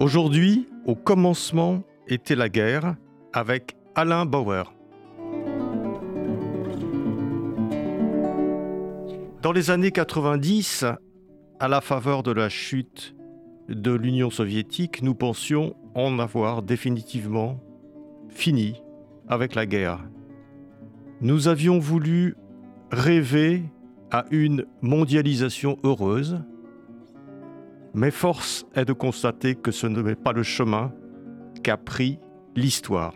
Aujourd'hui, au commencement était la guerre avec Alain Bauer. Dans les années 90, à la faveur de la chute de l'Union soviétique, nous pensions en avoir définitivement fini avec la guerre. Nous avions voulu rêver à une mondialisation heureuse, mais force est de constater que ce n'est pas le chemin qu'a pris l'histoire.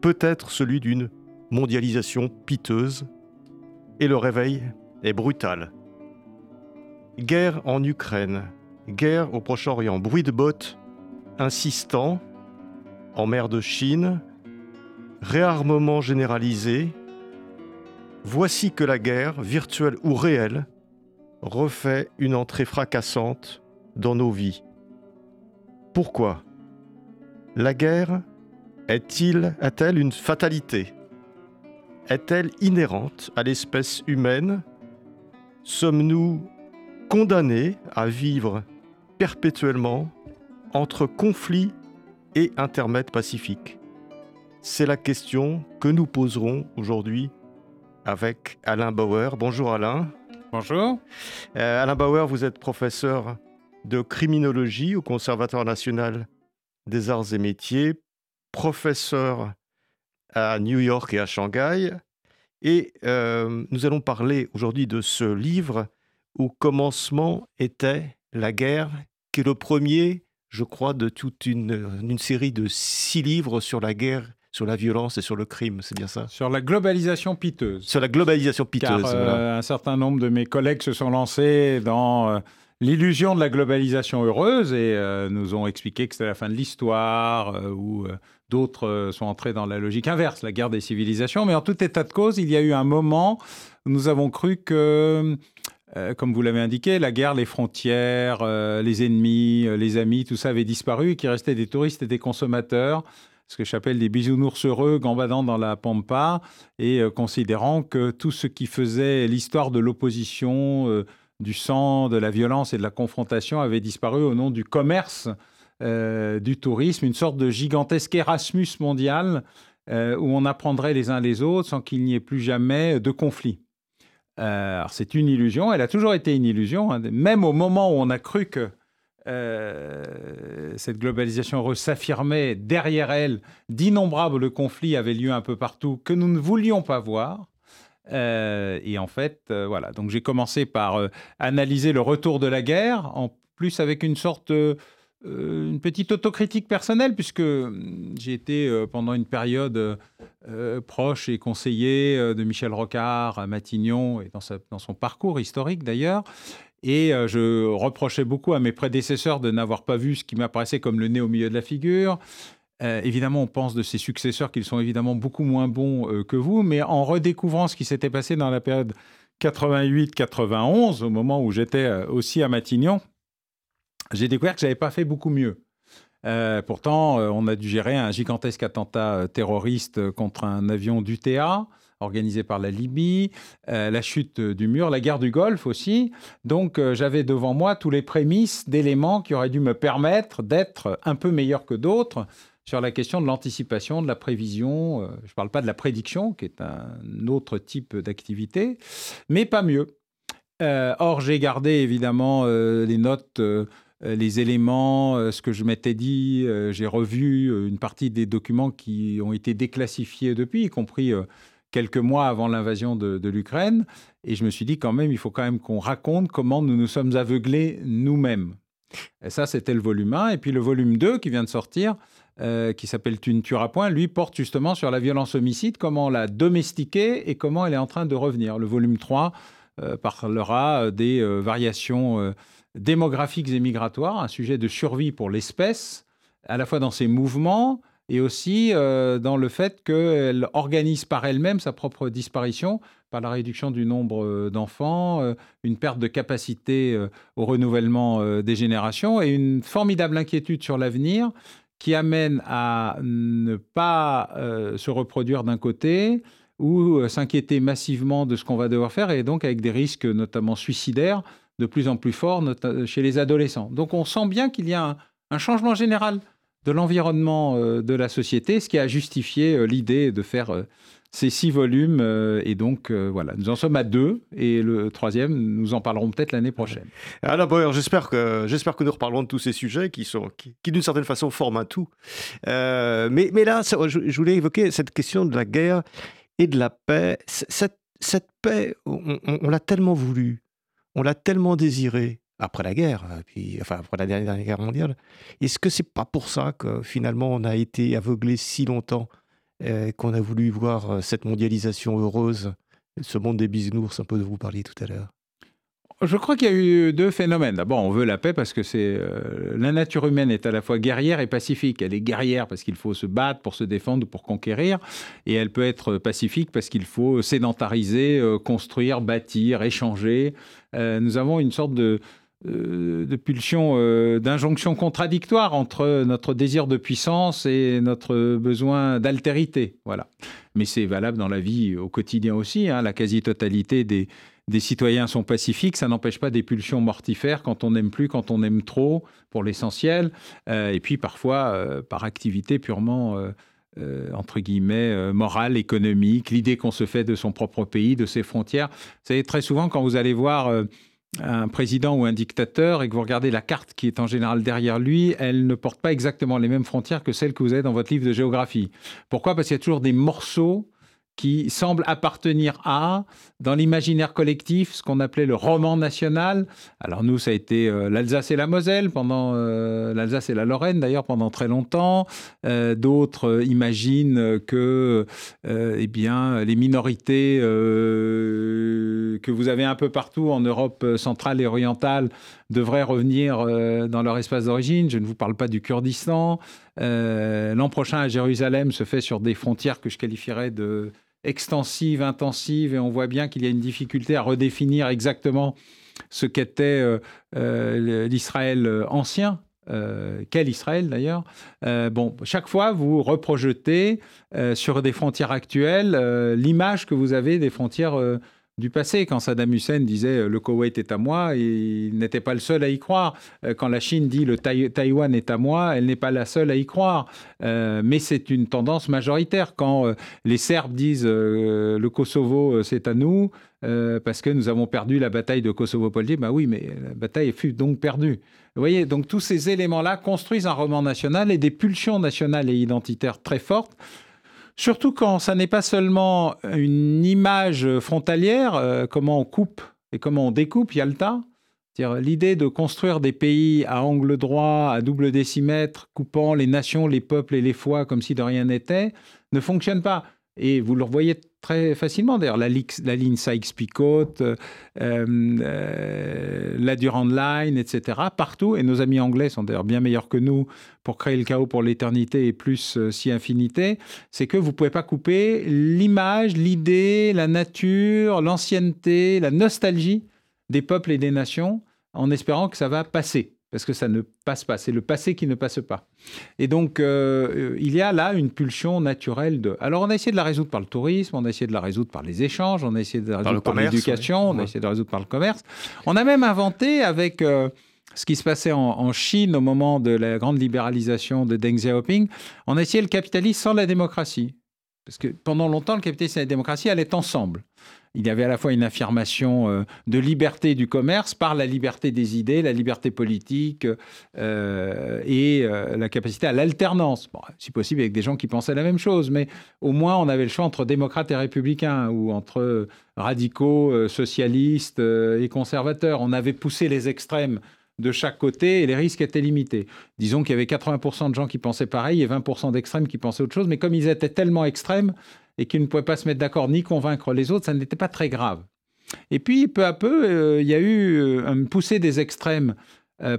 Peut-être celui d'une mondialisation piteuse, et le réveil est brutal. Guerre en Ukraine, guerre au Proche-Orient, bruit de bottes insistant en mer de Chine, réarmement généralisé. Voici que la guerre, virtuelle ou réelle, refait une entrée fracassante dans nos vies. Pourquoi La guerre est-il, a-t-elle une fatalité? Est-elle inhérente à l'espèce humaine? Sommes-nous condamnés à vivre perpétuellement entre conflits et intermèdes pacifiques? C'est la question que nous poserons aujourd'hui avec Alain Bauer. Bonjour Alain. Bonjour. Euh, Alain Bauer, vous êtes professeur de criminologie au Conservatoire national des arts et métiers, professeur à New York et à Shanghai, et euh, nous allons parler aujourd'hui de ce livre où commencement était la guerre, qui est le premier, je crois, de toute une, une série de six livres sur la guerre sur la violence et sur le crime, c'est bien ça? Sur la globalisation piteuse. Sur la globalisation piteuse. Car, euh, un certain nombre de mes collègues se sont lancés dans euh, l'illusion de la globalisation heureuse et euh, nous ont expliqué que c'était la fin de l'histoire euh, ou euh, d'autres euh, sont entrés dans la logique inverse, la guerre des civilisations. Mais en tout état de cause, il y a eu un moment où nous avons cru que, comme vous l'avez indiqué, la guerre, les frontières, les ennemis, les amis, tout ça avait disparu et qu'il restait des touristes et des consommateurs ce que j'appelle des bisounours heureux gambadant dans la pampa et considérant que tout ce qui faisait l'histoire de l'opposition, du sang, de la violence et de la confrontation avait disparu au nom du commerce, euh, du tourisme, une sorte de gigantesque Erasmus mondial euh, où on apprendrait les uns les autres sans qu'il n'y ait plus jamais de conflit. Euh, c'est une illusion, elle a toujours été une illusion, hein. même au moment où on a cru que cette globalisation s'affirmait derrière elle, d'innombrables conflits avaient lieu un peu partout que nous ne voulions pas voir. Euh, et en fait, euh, voilà. Donc j'ai commencé par euh, analyser le retour de la guerre, en plus avec une sorte, une petite autocritique personnelle, puisque hum, j'ai été pendant une période proche et conseiller de Michel Rocard à Matignon et dans, son parcours historique d'ailleurs. Et je reprochais beaucoup à mes prédécesseurs de n'avoir pas vu ce qui m'apparaissait comme le nez au milieu de la figure. Euh, évidemment, on pense de ses successeurs qu'ils sont évidemment beaucoup moins bons euh, que vous, mais en redécouvrant ce qui s'était passé dans la période 88-91, au moment où j'étais euh, aussi à Matignon, j'ai découvert que j'avais pas fait beaucoup mieux. Pourtant, on a dû gérer un gigantesque attentat terroriste contre un avion d'UTA organisé par la Libye, la chute du mur, la guerre du Golfe aussi. Donc, j'avais devant moi tous les prémices d'éléments qui auraient dû me permettre d'être un peu meilleur que d'autres sur la question de l'anticipation, de la prévision. Euh, je ne parle pas de la prédiction, qui est un autre type d'activité, mais pas mieux. Euh, or, j'ai gardé évidemment euh, les notes, les éléments, ce que je m'étais dit. J'ai revu une partie des documents qui ont été déclassifiés depuis, y compris quelques mois avant l'invasion de l'Ukraine. Et je me suis dit quand même, il faut quand même qu'on raconte comment nous nous sommes aveuglés nous-mêmes. Et ça, c'était le volume 1. Et puis le volume 2 qui vient de sortir, euh, qui s'appelle Tu ne tueras point, lui porte justement sur la violence homicide, comment l'a domestiquée et comment elle est en train de revenir. Le volume 3 euh, parlera des euh, variations euh, démographiques et migratoires, un sujet de survie pour l'espèce, à la fois dans ses mouvements et aussi euh, dans le fait qu'elle organise par elle-même sa propre disparition par la réduction du nombre euh, d'enfants, euh, une perte de capacité au renouvellement des générations et une formidable inquiétude sur l'avenir qui amène à ne pas se reproduire d'un côté ou s'inquiéter massivement de ce qu'on va devoir faire et donc avec des risques notamment suicidaires de plus en plus forts chez les adolescents. Donc on sent bien qu'il y a un changement général de l'environnement euh, de la société, ce qui a justifié euh, l'idée de faire euh, ces six volumes. et donc, voilà, nous en sommes à deux. Et le troisième, nous en parlerons peut-être l'année prochaine. Alors, j'espère que, j'espère que nous reparlerons de tous ces sujets qui, qui, d'une certaine façon, forment un tout. mais, mais là, je, voulais évoquer cette question de la guerre et de la paix. Cette, paix, on l'a tellement voulu, on l'a tellement désirée après la guerre, euh, puis, enfin après la dernière, guerre mondiale. Est-ce que c'est pas pour ça que finalement on a été aveuglé si longtemps, euh, qu'on a voulu voir euh, cette mondialisation heureuse, ce monde des bisounours, un peu de vous parliez tout à l'heure je crois qu'il y a eu deux phénomènes. D'abord, on veut la paix parce que c'est la nature humaine est à la fois guerrière et pacifique. Elle est guerrière parce qu'il faut se battre pour se défendre ou pour conquérir, et elle peut être pacifique parce qu'il faut sédentariser, construire, bâtir, échanger. nous avons une sorte de, de pulsion, euh, d'injonction contradictoire entre notre désir de puissance et notre besoin d'altérité. Voilà. Mais c'est valable dans la vie au quotidien aussi. Hein. La quasi-totalité des, citoyens sont pacifiques. Ça n'empêche pas des pulsions mortifères quand on n'aime plus, quand on aime trop, pour l'essentiel. Euh, et puis parfois par activité purement. entre guillemets, morale, économique, l'idée qu'on se fait de son propre pays, de ses frontières. Vous savez, très souvent, quand vous allez voir un président ou un dictateur et que vous regardez la carte qui est en général derrière lui, elle ne porte pas exactement les mêmes frontières que celles que vous avez dans votre livre de géographie. Pourquoi? Parce qu'il y a toujours des morceaux qui semble appartenir à, dans l'imaginaire collectif, ce qu'on appelait le roman national. Alors nous, ça a été euh, l'Alsace et la Moselle, pendant euh, l'Alsace et la Lorraine d'ailleurs pendant très longtemps. Euh, d'autres imaginent que eh bien, les minorités que vous avez un peu partout en Europe centrale et orientale devraient revenir dans leur espace d'origine. Je ne vous parle pas du Kurdistan. L'an prochain à Jérusalem se fait sur des frontières que je qualifierais de extensive, intensive, et on voit bien qu'il y a une difficulté à redéfinir exactement ce qu'était euh, euh, l'Israël euh, ancien. quel Israël d'ailleurs Bon, chaque fois vous reprojetez sur des frontières actuelles l'image que vous avez des frontières du passé. Quand Saddam Hussein disait euh, le Koweït est à moi, il n'était pas le seul à y croire. Euh, quand la Chine dit le Taïwan est à moi, elle n'est pas la seule à y croire. Euh, mais c'est une tendance majoritaire. Quand les Serbes disent le Kosovo c'est à nous, parce que nous avons perdu la bataille de Kosovo-Politique, bah oui, mais la bataille fut donc perdue. Vous voyez, donc tous ces éléments-là construisent un roman national et des pulsions nationales et identitaires très fortes Surtout quand ça n'est pas seulement une image frontalière, euh, comment on coupe et comment on découpe Yalta. L'idée de construire des pays à angle droit, à double décimètre, coupant les nations, les peuples et les foi comme si de rien n'était, ne fonctionne pas. Et vous le voyez très facilement. D'ailleurs, la, la, ligne Sykes-Picot, euh, euh, la Durand Line, etc. Partout. Et nos amis anglais sont d'ailleurs bien meilleurs que nous pour créer le chaos pour l'éternité et plus euh, si infinité. C'est que vous ne pouvez pas couper l'image, l'idée, la nature, l'ancienneté, la nostalgie des peuples et des nations en espérant que ça va passer parce que ça ne passe pas. C'est le passé qui ne passe pas. Et donc, euh, il y a là une pulsion naturelle de. Alors, on a essayé de la résoudre par le tourisme, on a essayé de la résoudre par les échanges, on a essayé de la résoudre par l'éducation, on a essayé de la résoudre par le commerce. On a même inventé avec. Euh, ce qui se passait en, Chine au moment de la grande libéralisation de Deng Xiaoping, on a essayé le capitalisme sans la démocratie. Parce que pendant longtemps, le capitalisme et la démocratie allaient ensemble il y avait à la fois une affirmation euh, de liberté du commerce par la liberté des idées, la liberté politique euh, et euh, la capacité à l'alternance. si possible avec des gens qui pensaient la même chose, mais au moins on avait le choix entre démocrates et républicains ou entre radicaux, socialistes et conservateurs. On avait poussé les extrêmes de chaque côté et les risques étaient limités. Disons qu'il y avait 80% de gens qui pensaient pareil et 20% d'extrêmes qui pensaient autre chose, mais comme ils étaient tellement extrêmes, et qu'ils ne pouvaient pas se mettre d'accord ni convaincre les autres, ça n'était pas très grave. Et puis, peu à peu, il y a eu une poussée des extrêmes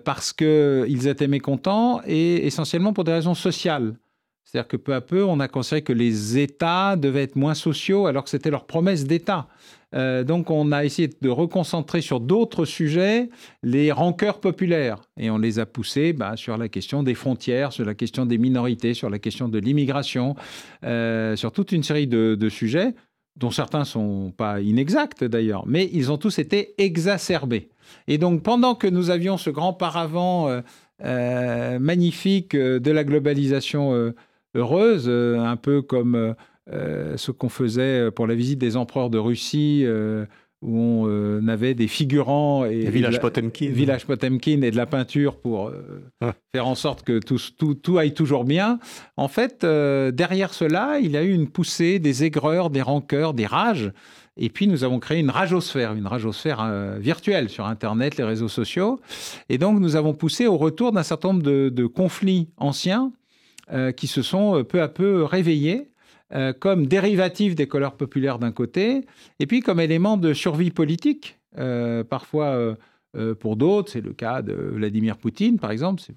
parce qu'ils étaient mécontents et essentiellement pour des raisons sociales. C'est-à-dire que peu à peu, on a considéré que les États devaient être moins sociaux alors que c'était leur promesse d'État. Euh, donc on a essayé de reconcentrer sur d'autres sujets les rancœurs populaires et on les a poussés bah, sur la question des frontières, sur la question des minorités, sur la question de l'immigration, euh, sur toute une série de, sujets dont certains sont pas inexacts d'ailleurs, mais ils ont tous été exacerbés. Et donc pendant que nous avions ce grand paravent euh, magnifique de la globalisation heureuse, un peu comme euh, ce qu'on faisait pour la visite des empereurs de Russie, euh, où on euh, avait des figurants et, village Potemkin, village Potemkin et de la peinture pour faire en sorte que tout, tout, tout, aille toujours bien. En fait, derrière cela, il y a eu une poussée des aigreurs, des rancœurs, des rages. Et puis, nous avons créé une rageosphère, une rageosphère virtuelle sur Internet, les réseaux sociaux. Et donc, nous avons poussé au retour d'un certain nombre de, de conflits anciens qui se sont peu à peu réveillés euh, comme dérivatif des couleurs populaires d'un côté, et puis comme élément de survie politique. Euh, parfois, euh, pour d'autres, c'est le cas de Vladimir Poutine, par exemple, c'est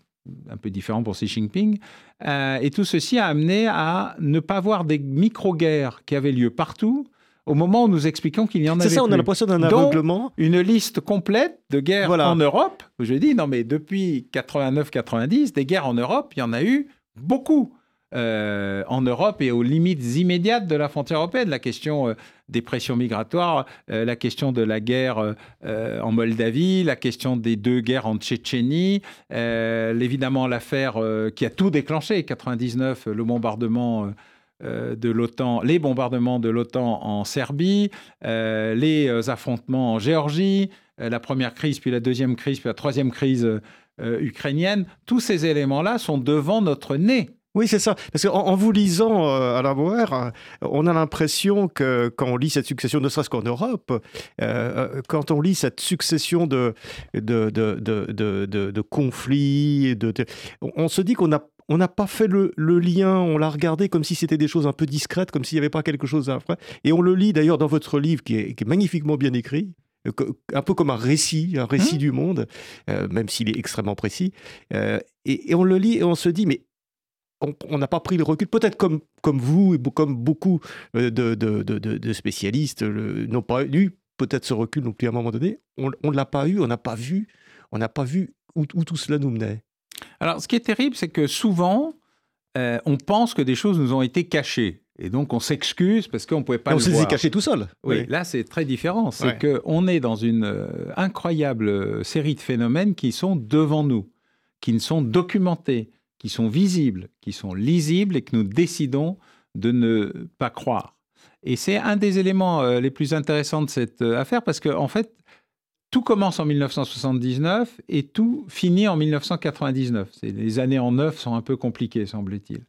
un peu différent pour Xi Jinping. et tout ceci a amené à ne pas voir des micro-guerres qui avaient lieu partout, au moment où nous expliquons qu'il y en avait C'est ça, on a l'impression d'un aveuglement. Une liste complète de guerres en Europe. Je dis, non mais depuis 89-90, des guerres en Europe, il y en a eu beaucoup. Euh, en Europe et aux limites immédiates de la frontière européenne. La question euh, des pressions migratoires, euh, la question de la guerre en Moldavie, la question des deux guerres en Tchétchénie, évidemment l'affaire qui a tout déclenché, 99, le bombardement. de l'OTAN, les bombardements de l'OTAN en Serbie, les affrontements en Géorgie, la première crise, puis la deuxième crise, puis la troisième crise ukrainienne, tous ces éléments-là sont devant notre nez. Oui, c'est ça. Parce qu'en en vous lisant euh, à la Boer, on a l'impression que quand on lit cette succession, ne serait-ce qu'en Europe, euh, euh, quand on lit cette succession de, de, de, de conflits, on se dit qu'on a on n'a pas fait le, lien, on l'a regardé comme si c'était des choses un peu discrètes, comme s'il n'y avait pas quelque chose à. Et on le lit d'ailleurs dans votre livre qui est, magnifiquement bien écrit, un peu comme un récit, un récit mmh. du monde, même s'il est extrêmement précis. et, et, on le lit et on se dit, mais on n'a pas pris le recul, peut-être comme, comme vous et comme beaucoup euh, de, de, spécialistes n'ont pas eu peut-être ce recul non plus à un moment donné. On ne l'a pas eu, on n'a pas vu, on n'a pas vu où, tout cela nous menait. Alors, ce qui est terrible, c'est que souvent, euh, on pense que des choses nous ont été cachées. Et donc, on s'excuse parce qu'on ne pouvait pas voir. On s'est caché tout seul. Oui, là, c'est très différent. C'est qu'on est dans une euh, incroyable série de phénomènes qui sont devant nous, qui ne sont documentés, qui sont visibles, qui sont lisibles et que nous décidons de ne pas croire. Et c'est un des éléments euh, les plus intéressants de cette euh, affaire parce qu'en en fait, tout commence en 1979 et tout finit en 1999. Les années en neuf sont un peu compliquées, semble-t-il.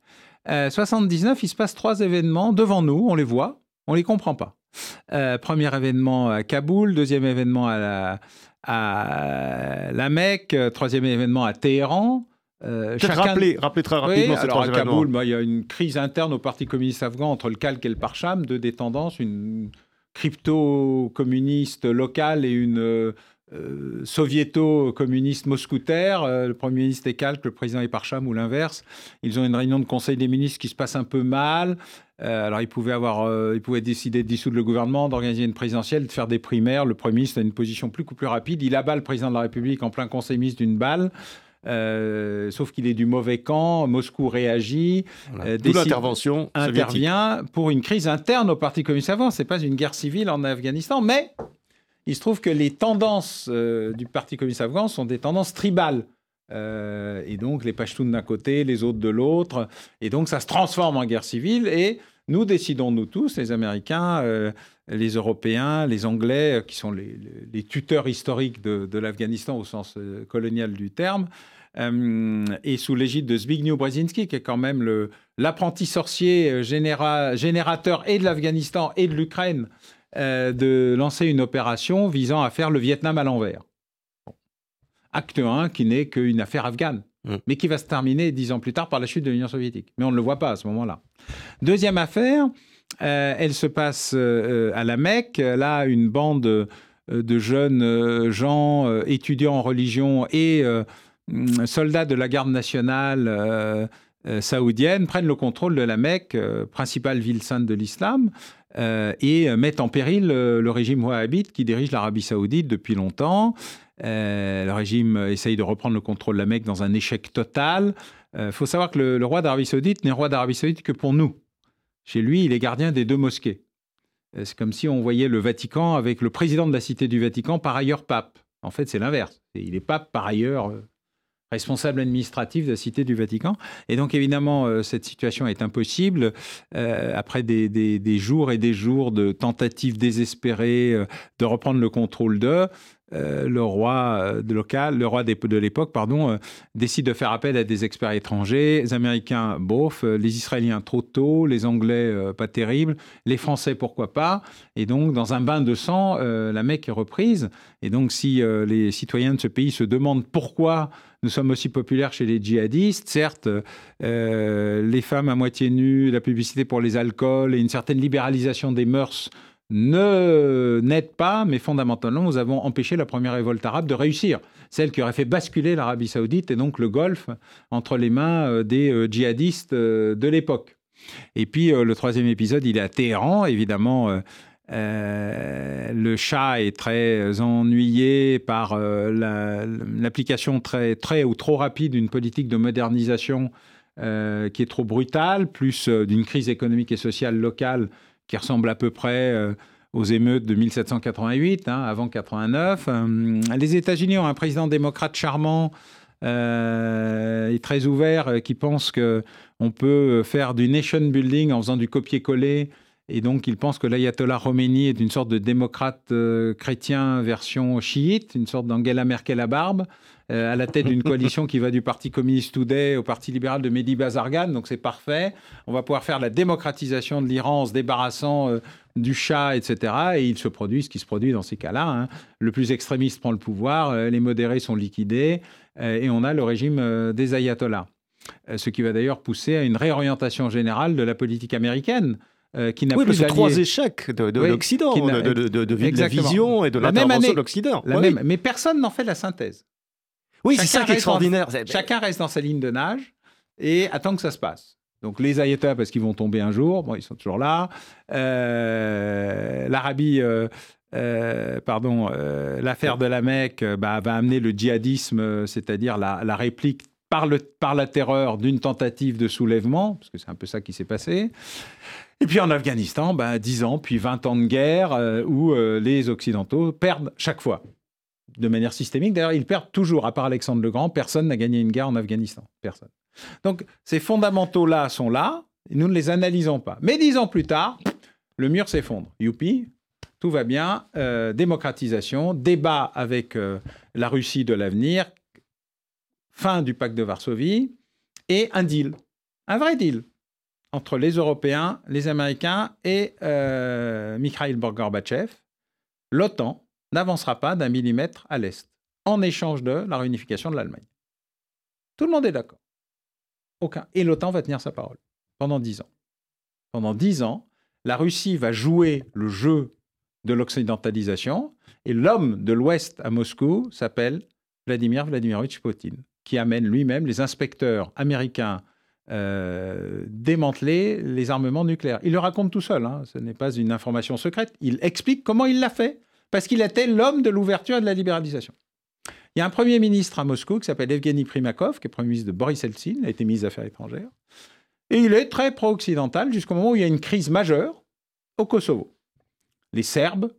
Euh, 79, il se passe trois événements devant nous, on les voit, on les comprend pas. Euh, premier événement à Kaboul, deuxième événement à la, à la Mecque, troisième événement à Téhéran. Euh, chacun... rappeler, rappeler, très rapidement oui, alors à Kaboul, bah, il y a une crise interne au Parti communiste afghan entre le Kalk et le Parcham, deux des tendances, une crypto-communiste locale et une euh, soviéto-communiste moscoutaire. Euh, le Premier ministre est Kalk, le président est Parcham ou l'inverse. Ils ont une réunion de conseil des ministres qui se passe un peu mal. Euh, alors, ils pouvaient, avoir, ils pouvaient décider de dissoudre le gouvernement, d'organiser une présidentielle, de faire des primaires. Le Premier ministre a une position plus, plus rapide. Il abat le président de la République en plein conseil ministre d'une balle. Euh, sauf qu'il est du mauvais camp. Moscou réagit. Euh, l'intervention intervient pour une crise interne au Parti communiste avant. C'est pas une guerre civile en Afghanistan, mais il se trouve que les tendances euh, du Parti communiste afghan sont des tendances tribales. et donc les Pashtuns d'un côté, les autres de l'autre. Et donc ça se transforme en guerre civile. Et nous décidons, nous tous, les Américains, les Européens, les Anglais, qui sont les, tuteurs historiques de, l'Afghanistan au sens colonial du terme, euh, et sous l'égide de Zbigniew Brzezinski, qui est quand même l'apprenti sorcier euh, générateur et de l'Afghanistan et de l'Ukraine, euh, de lancer une opération visant à faire le Vietnam à l'envers. Acte 1 qui n'est qu'une affaire afghane, mmh. mais qui va se terminer dix ans plus tard par la chute de l'Union soviétique. Mais on ne le voit pas à ce moment-là. Deuxième affaire, elle se passe à la Mecque. Là, une bande de jeunes gens étudiants en religion et soldats de la garde nationale saoudienne prennent le contrôle de la Mecque, principale ville sainte de l'islam. Euh, et mettent en péril euh, le régime wahhabite qui dirige l'Arabie saoudite depuis longtemps. Euh, le régime essaye de reprendre le contrôle de la Mecque dans un échec total. Il faut savoir que le, roi d'Arabie saoudite n'est roi d'Arabie saoudite que pour nous. Chez lui, il est gardien des deux mosquées. C'est comme si on voyait le Vatican avec le président de la cité du Vatican, par ailleurs pape. En fait, c'est l'inverse. Il est pape par ailleurs responsable administratif de la Cité du Vatican. Et donc, évidemment, euh, cette situation est impossible. Euh, après des, jours et des jours de tentatives désespérées euh, de reprendre le contrôle d'eux, euh, le roi euh, de local, le roi de l'époque, pardon, euh, décide de faire appel à des experts étrangers. Les Américains, bof, les Israéliens trop tôt, les Anglais pas terribles, les Français pourquoi pas. Et donc, dans un bain de sang, la Mecque est reprise. Et donc, si les citoyens de ce pays se demandent pourquoi nous sommes aussi populaires chez les djihadistes, certes, les femmes à moitié nues, la publicité pour les alcools et une certaine libéralisation des mœurs ne n'aide pas, mais fondamentalement, nous avons empêché la première révolte arabe de réussir, celle qui aurait fait basculer l'Arabie saoudite et donc le Golfe entre les mains euh, des euh, djihadistes euh, de l'époque. Et puis le troisième épisode, il est à Téhéran, évidemment. le Shah est très ennuyé par l'application très, très ou trop rapide d'une politique de modernisation qui est trop brutale, plus d'une crise économique et sociale locale qui ressemble à peu près euh, aux émeutes de 1788, hein, avant 89. Euh, les États-Unis ont un président démocrate charmant euh, et très ouvert qui pense que on peut faire du nation building en faisant du copier-coller. Et donc, il pense que l'ayatollah Khomeini est une sorte de démocrate chrétien version chiite, une sorte d'Angela Merkel à barbe. Euh, à la tête d'une coalition qui va du Parti communiste Today au Parti libéral de Mehdi Bazargan. Donc c'est parfait. On va pouvoir faire la démocratisation de l'Iran en se débarrassant euh, du chat, etc. Et il se produit ce qui se produit dans ces cas-là. Hein. Le plus extrémiste prend le pouvoir, euh, les modérés sont liquidés, et on a le régime des ayatollahs. ce qui va d'ailleurs pousser à une réorientation générale de la politique américaine. qui n'a oui, plus trois échecs de, l'Occident, de, de, la vision et de l'intervention de l'Occident. Mais personne n'en fait la synthèse. Oui, c'est ça qui est extraordinaire. chacun reste dans sa ligne de nage et attend que ça se passe. Donc les ayatollahs, parce qu'ils vont tomber un jour, bon, ils sont toujours là. Euh, L'Arabie, euh, euh, pardon, l'affaire de la Mecque bah, va amener le djihadisme, c'est-à-dire la, réplique par, le, par la terreur d'une tentative de soulèvement, parce que c'est un peu ça qui s'est passé. Et puis en Afghanistan, bah, 10 ans, puis 20 ans de guerre où les Occidentaux perdent chaque fois de manière systémique. D'ailleurs, ils perdent toujours, à part Alexandre le Grand, personne n'a gagné une guerre en Afghanistan. Personne. Donc, ces fondamentaux-là sont là, nous ne les analysons pas. Mais dix ans plus tard, le mur s'effondre. Youpi, tout va bien, euh, démocratisation, débat avec euh, la Russie de l'avenir, fin du pacte de Varsovie, et un deal, un vrai deal, entre les Européens, les Américains et euh, Mikhail Gorbatchev, l'OTAN, n'avancera pas d'un millimètre à l'Est, en échange de la réunification de l'Allemagne. Tout le monde est d'accord. Aucun. Et l'OTAN va tenir sa parole pendant dix ans. Pendant dix ans, la Russie va jouer le jeu de l'occidentalisation et l'homme de l'Ouest à Moscou s'appelle Vladimir Vladimirovitch Poutine, qui amène lui-même les inspecteurs américains euh, démanteler les armements nucléaires. Il le raconte tout seul, hein. ce n'est pas une information secrète. Il explique comment il l'a fait parce qu'il était l'homme de l'ouverture et de la libéralisation. Il y a un Premier ministre à Moscou qui s'appelle Evgeny Primakov, qui est Premier ministre de Boris Eltsine, a été ministre des Affaires étrangères. Et il est très pro-occidental jusqu'au moment où il y a une crise majeure au Kosovo. Les Serbes,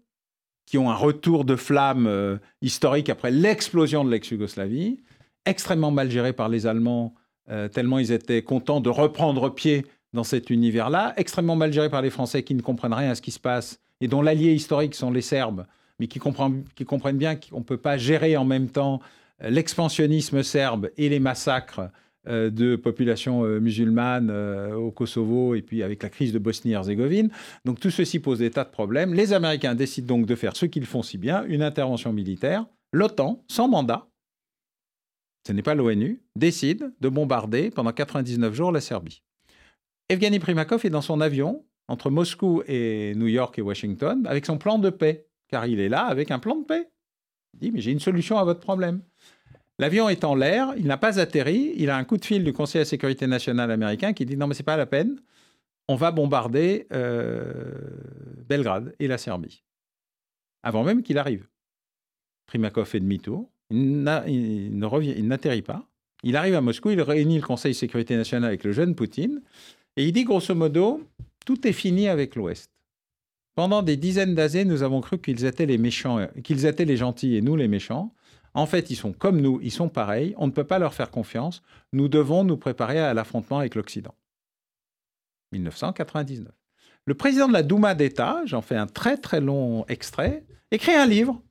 qui ont un retour de flamme euh, historique après l'explosion de l'ex-Yougoslavie, extrêmement mal gérés par les Allemands, euh, tellement ils étaient contents de reprendre pied dans cet univers-là, extrêmement mal gérés par les Français qui ne comprennent rien à ce qui se passe et dont l'allié historique sont les Serbes, mais qui, qui comprennent bien qu'on ne peut pas gérer en même temps euh, l'expansionnisme serbe et les massacres euh, de populations euh, musulmanes au Kosovo et puis avec la crise de Bosnie-Herzégovine. Donc tout ceci pose des tas de problèmes. Les Américains décident donc de faire ce qu'ils font si bien, une intervention militaire. L'OTAN, sans mandat, ce n'est pas l'ONU, décide de bombarder pendant 99 jours la Serbie. Evgeny Primakov est dans son avion entre Moscou et New York et Washington avec son plan de paix, car il est là avec un plan de paix. Il dit, mais j'ai une solution à votre problème. L'avion est en l'air, il n'a pas atterri, il a un coup de fil du Conseil de sécurité nationale américain qui dit, non mais c'est pas la peine, on va bombarder euh, Belgrade et la Serbie, avant même qu'il arrive. Primakov fait demi-tour, il n'atterrit pas, il arrive à Moscou, il réunit le Conseil de sécurité nationale avec le jeune Poutine, et il dit grosso modo, tout est fini avec l'Ouest. Pendant des dizaines d'années, nous avons cru qu'ils étaient les méchants, qu'ils étaient les gentils et nous les méchants. En fait, ils sont comme nous, ils sont pareils, on ne peut pas leur faire confiance, nous devons nous préparer à l'affrontement avec l'Occident. 1999. Le président de la Douma d'État, j'en fais un très très long extrait, écrit un livre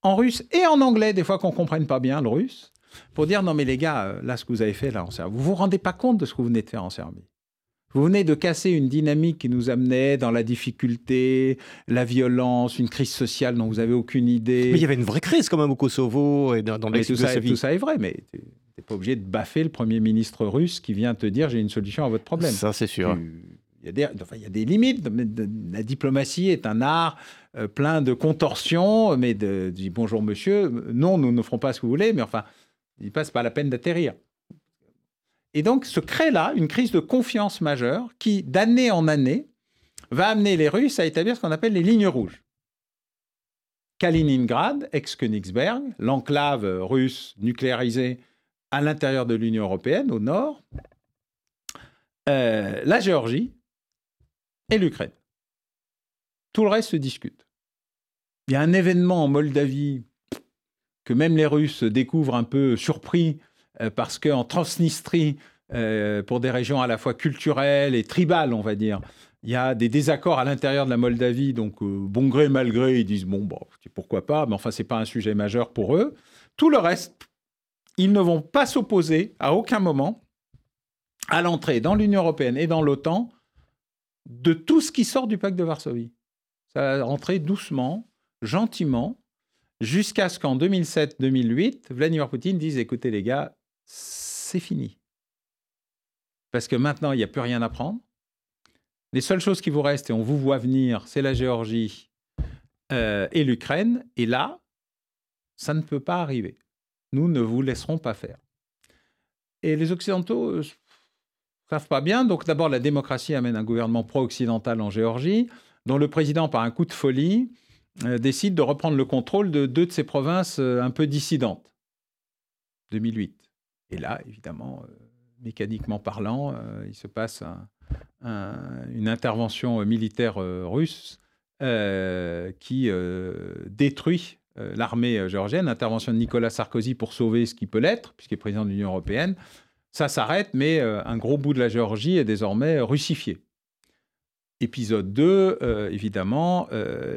en russe et en anglais, des fois qu'on ne comprenne pas bien le russe, pour dire non mais les gars, euh, là ce que vous avez fait là en Serbie, vous vous rendez pas compte de ce que vous venez de faire en Serbie. Vous venez de casser une dynamique qui nous amenait dans la difficulté, la violence, une crise sociale dont vous n'avez aucune idée. Mais il y avait une vraie crise quand même au Kosovo et dans, dans tout, ça, tout ça est vrai, mais tu n'es pas obligé de baffer le Premier ministre russe qui vient te dire j'ai une solution à votre problème. Ça, c'est sûr. Il y, a des, enfin, il y a des limites. La diplomatie est un art euh, plein de contorsions, mais de, dis bonjour monsieur, non, nous ne ferons pas ce que vous voulez, mais enfin, il passe pas la peine d'atterrir. Et donc se crée là une crise de confiance majeure qui, d'année en année, va amener les Russes à établir ce qu'on appelle les lignes rouges. Kaliningrad, ex-Königsberg, l'enclave russe nucléarisée à l'intérieur de l'Union européenne, au nord, euh, la Géorgie et l'Ukraine. Tout le reste se discute. Il y a un événement en Moldavie que même les Russes découvrent un peu surpris parce qu'en Transnistrie, euh, pour des régions à la fois culturelles et tribales, on va dire, il y a des désaccords à l'intérieur de la Moldavie, donc euh, bon gré, mal gré, ils disent bon, bon, pourquoi pas, mais enfin, ce n'est pas un sujet majeur pour eux. Tout le reste, ils ne vont pas s'opposer à aucun moment à l'entrée dans l'Union européenne et dans l'OTAN de tout ce qui sort du pacte de Varsovie. Ça va rentrer doucement, gentiment, jusqu'à ce qu'en 2007-2008, Vladimir Poutine dise écoutez les gars, c'est fini. Parce que maintenant, il n'y a plus rien à prendre. Les seules choses qui vous restent, et on vous voit venir, c'est la Géorgie euh, et l'Ukraine. Et là, ça ne peut pas arriver. Nous ne vous laisserons pas faire. Et les Occidentaux ne euh, savent pas bien. Donc d'abord, la démocratie amène un gouvernement pro-occidental en Géorgie, dont le président, par un coup de folie, euh, décide de reprendre le contrôle de deux de ces provinces un peu dissidentes. 2008. Et là, évidemment, euh, mécaniquement parlant, euh, il se passe une intervention militaire euh, russe qui détruit l'armée géorgienne, intervention de Nicolas Sarkozy pour sauver ce qui peut l'être, puisqu'il est président de l'Union européenne. Ça s'arrête, mais un gros bout de la Géorgie est désormais russifié. Épisode 2, évidemment,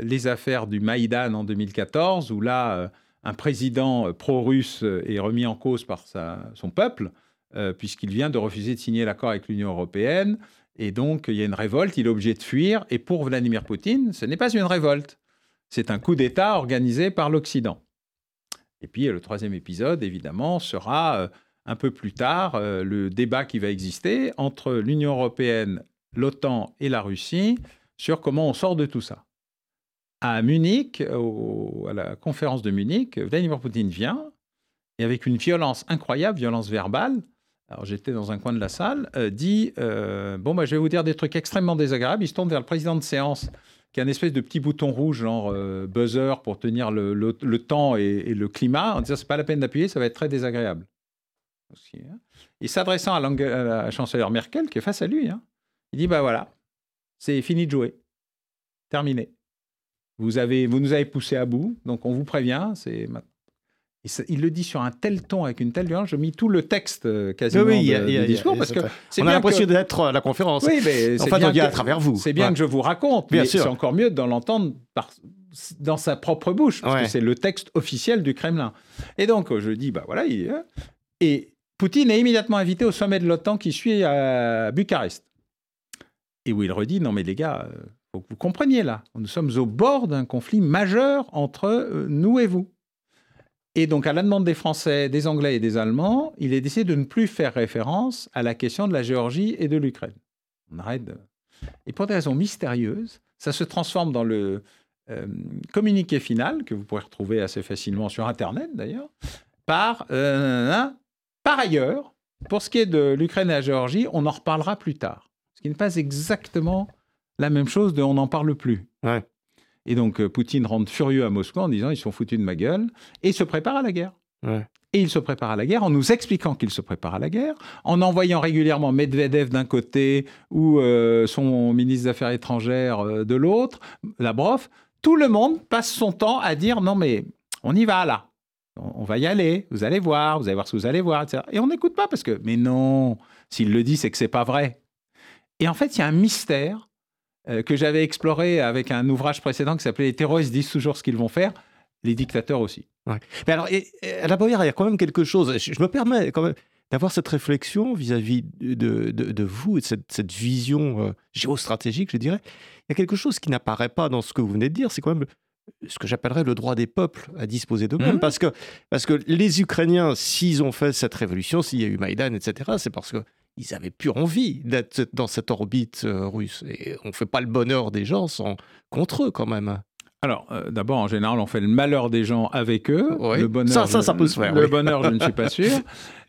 les affaires du Maïdan en 2014, où là, un président euh, pro-russe euh, est remis en cause par son peuple, euh, puisqu'il vient de refuser de signer l'accord avec l'Union européenne. Et donc, il y a une révolte, il est obligé de fuir. Et pour Vladimir Poutine, ce n'est pas une révolte, c'est un coup d'État organisé par l'Occident. Et puis, le troisième épisode, évidemment, sera un peu plus tard le débat qui va exister entre l'Union européenne, l'OTAN et la Russie sur comment on sort de tout ça à Munich, à la conférence de Munich, Vladimir Poutine vient et avec une violence incroyable, violence verbale, alors j'étais dans un coin de la salle, euh, dit euh, Bon, bah, je vais vous dire des trucs extrêmement désagréables. Il se tourne vers le président de séance, qui a une espèce de petit bouton rouge, genre euh, buzzer, pour tenir le, temps et, le climat, en disant C'est pas la peine d'appuyer, ça va être très désagréable. Hein. Et s'adressant à, la chancelière Merkel, qui est face à lui, hein, il dit Bah voilà, c'est fini de jouer. Terminé. Vous, avez, vous nous avez poussé à bout, donc on vous prévient. C'est il le dit sur un tel ton, avec une telle violence, je mis tout le texte euh, quasiment oui, du discours. parce que on a l'impression d'être à la conférence. Oui, mais enfin, on dit à travers vous. C'est bien que je vous raconte, mais c'est encore mieux de l'entendre dans sa propre bouche, parce que c'est le texte officiel du Kremlin. Et donc, je dis, bah voilà, il... et Poutine est immédiatement invité au sommet de l'OTAN qui suit à Bucarest. Et où il redit, non mais les gars, euh, faut vous compreniez là, nous sommes au bord d'un conflit majeur entre euh, nous et vous. Et donc, à la demande des Français, des Anglais et des Allemands, il est décidé de ne plus faire référence à la question de la Géorgie et de l'Ukraine. On arrête Et pour des raisons mystérieuses, ça se transforme dans le euh, communiqué final, que vous pourrez retrouver assez facilement sur Internet d'ailleurs, par, euh, par ailleurs, pour ce qui est de l'Ukraine et la Géorgie, on en reparlera plus tard. Ce qui n'est pas exactement la même chose de on n'en parle plus. Et donc euh, Poutine rentre furieux à Moscou en disant ils sont foutus de ma gueule et il se prépare à la guerre. Et il se prépare à la guerre en nous expliquant qu'il se prépare à la guerre, en envoyant régulièrement Medvedev d'un côté ou euh, son ministre des Affaires étrangères euh, de l'autre, Lavrov. Tout le monde passe son temps à dire non mais on y va là, on va y aller, vous allez voir, vous allez voir ce que vous allez voir, etc. Et on n'écoute pas parce que mais non, s'il le dit c'est que c'est pas vrai. Et en fait il y a un mystère que j'avais exploré avec un ouvrage précédent qui s'appelait Les terroristes disent toujours ce qu'ils vont faire les dictateurs aussi. Mais alors, à la il y a quand même quelque chose. Je, me permets quand même d'avoir cette réflexion vis-à-vis de, de, vous et de cette, cette vision euh, géostratégique, je dirais. Il y a quelque chose qui n'apparaît pas dans ce que vous venez de dire, c'est quand même ce que j'appellerais le droit des peuples à disposer d'eux-mêmes. Mmh. Parce, que, parce que les Ukrainiens, s'ils ont fait cette révolution, s'il y a eu Maïdan, etc., c'est parce qu'ils avaient plus envie d'être dans cette orbite euh, russe. Et on ne fait pas le bonheur des gens sans, contre eux quand même. Alors, euh, d'abord, en général, on fait le malheur des gens avec eux. Le bonheur, ça, ça, peut se faire. Le bonheur, je ne suis pas sûr.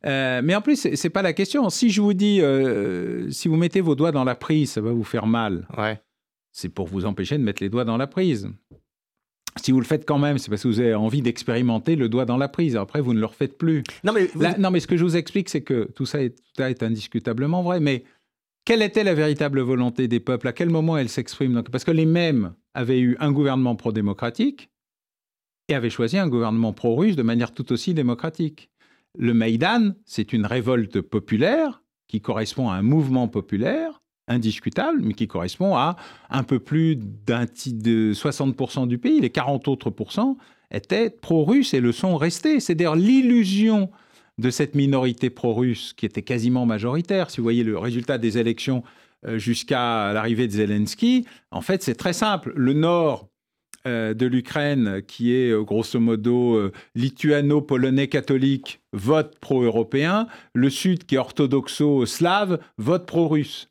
Euh, mais en plus, ce n'est pas la question. Si je vous dis, euh, si vous mettez vos doigts dans la prise, ça va vous faire mal. Ouais. C'est pour vous empêcher de mettre les doigts dans la prise. Si vous le faites quand même, c'est parce que vous avez envie d'expérimenter le doigt dans la prise. Après, vous ne le refaites plus. Non, mais, non, mais ce que je vous explique, c'est que tout ça, est, tout ça est indiscutablement vrai. Mais quelle était la véritable volonté des peuples? À quel moment elle s'exprime Parce que les mêmes avaient eu un gouvernement pro-démocratique et avaient choisi un gouvernement pro-russe de manière tout aussi démocratique. Le Maïdan, c'est une révolte populaire qui correspond à un mouvement populaire indiscutable, mais qui correspond à un peu plus de 60% du pays. Les 40 autres pourcents étaient pro-russes et le sont restés. C'est d'ailleurs l'illusion de cette minorité pro-russe qui était quasiment majoritaire. Si vous voyez le résultat des élections euh, jusqu'à l'arrivée de Zelensky, en fait, c'est très simple. Le nord euh, de l'Ukraine, qui est euh, grosso modo lituano-polonais catholique, vote pro-européen. Le sud, qui est orthodoxo-slave, vote pro-russe.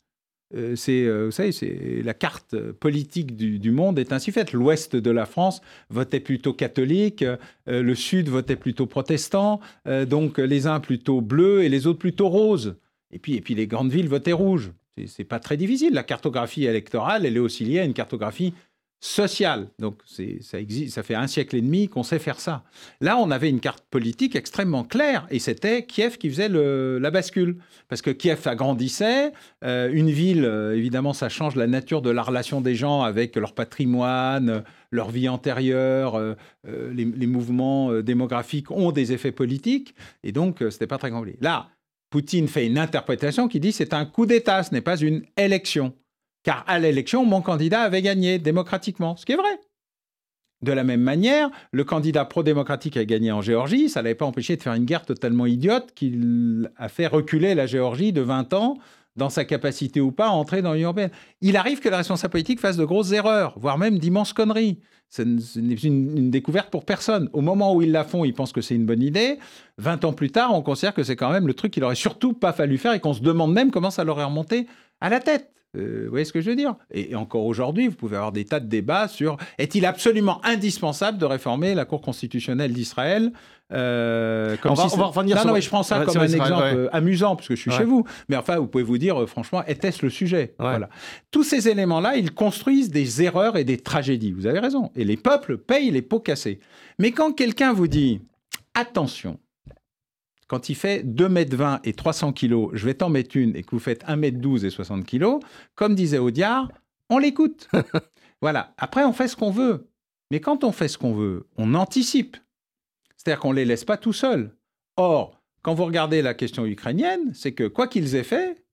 C'est, vous savez, c'est la carte politique du, monde est ainsi faite. L'ouest de la France votait plutôt catholique, le sud votait plutôt protestant, donc les uns plutôt bleus et les autres plutôt roses. Et puis, et puis les grandes villes votaient rouge. C'est pas très difficile. La cartographie électorale, elle est aussi liée à une cartographie sociale. Donc ça, existe, ça fait un siècle et demi qu'on sait faire ça. Là, on avait une carte politique extrêmement claire et c'était Kiev qui faisait la bascule. Parce que Kiev agrandissait, euh, une ville, euh, évidemment, ça change la nature de la relation des gens avec leur patrimoine, leur vie antérieure, euh, les, mouvements démographiques ont des effets politiques et donc c'était pas très compliqué. Là, Poutine fait une interprétation qui dit c'est un coup d'État, ce n'est pas une élection. Car à l'élection, mon candidat avait gagné démocratiquement, ce qui est vrai. De la même manière, le candidat pro-démocratique a gagné en Géorgie, ça ne l'avait pas empêché de faire une guerre totalement idiote qui a fait reculer la Géorgie de 20 ans dans sa capacité ou pas à entrer dans l'Union européenne. Il arrive que les responsables politiques fassent de grosses erreurs, voire même d'immenses conneries. Ce n'est une, découverte pour personne. Au moment où ils la font, ils pensent que c'est une bonne idée. 20 ans plus tard, on considère que c'est quand même le truc qu'il aurait surtout pas fallu faire et qu'on se demande même comment ça leur est remonté à la tête. Euh, vous voyez ce que je veux dire? Et, encore aujourd'hui, vous pouvez avoir des tas de débats sur est-il absolument indispensable de réformer la Cour constitutionnelle d'Israël? Euh, on, va, revenir non, non, mais je prends ça comme un exemple euh, amusant, puisque je suis chez vous. Mais enfin, vous pouvez vous dire, franchement, était-ce le sujet? Voilà. Tous ces éléments-là, ils construisent des erreurs et des tragédies. Vous avez raison. Et les peuples payent les pots cassés. Mais quand quelqu'un vous dit, attention, quand il fait 2 mètres 20 et 300 kilos, je vais t'en mettre une, et que vous faites 1 mètre 12 et 60 kilos, comme disait Audiard, on l'écoute. voilà. Après, on fait ce qu'on veut. Mais quand on fait ce qu'on veut, on anticipe. C'est-à-dire qu'on ne les laisse pas tout seuls. Or, quand vous regardez la question ukrainienne, c'est que quoi qu'ils aient fait,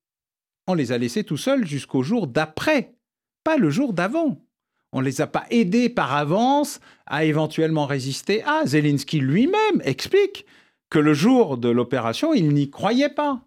on les a laissés tout seuls jusqu'au jour d'après, pas le jour d'avant. On ne les a pas aidés par avance à éventuellement résister. Ah, Zelensky lui-même explique que le jour de l'opération, il n'y croyait pas.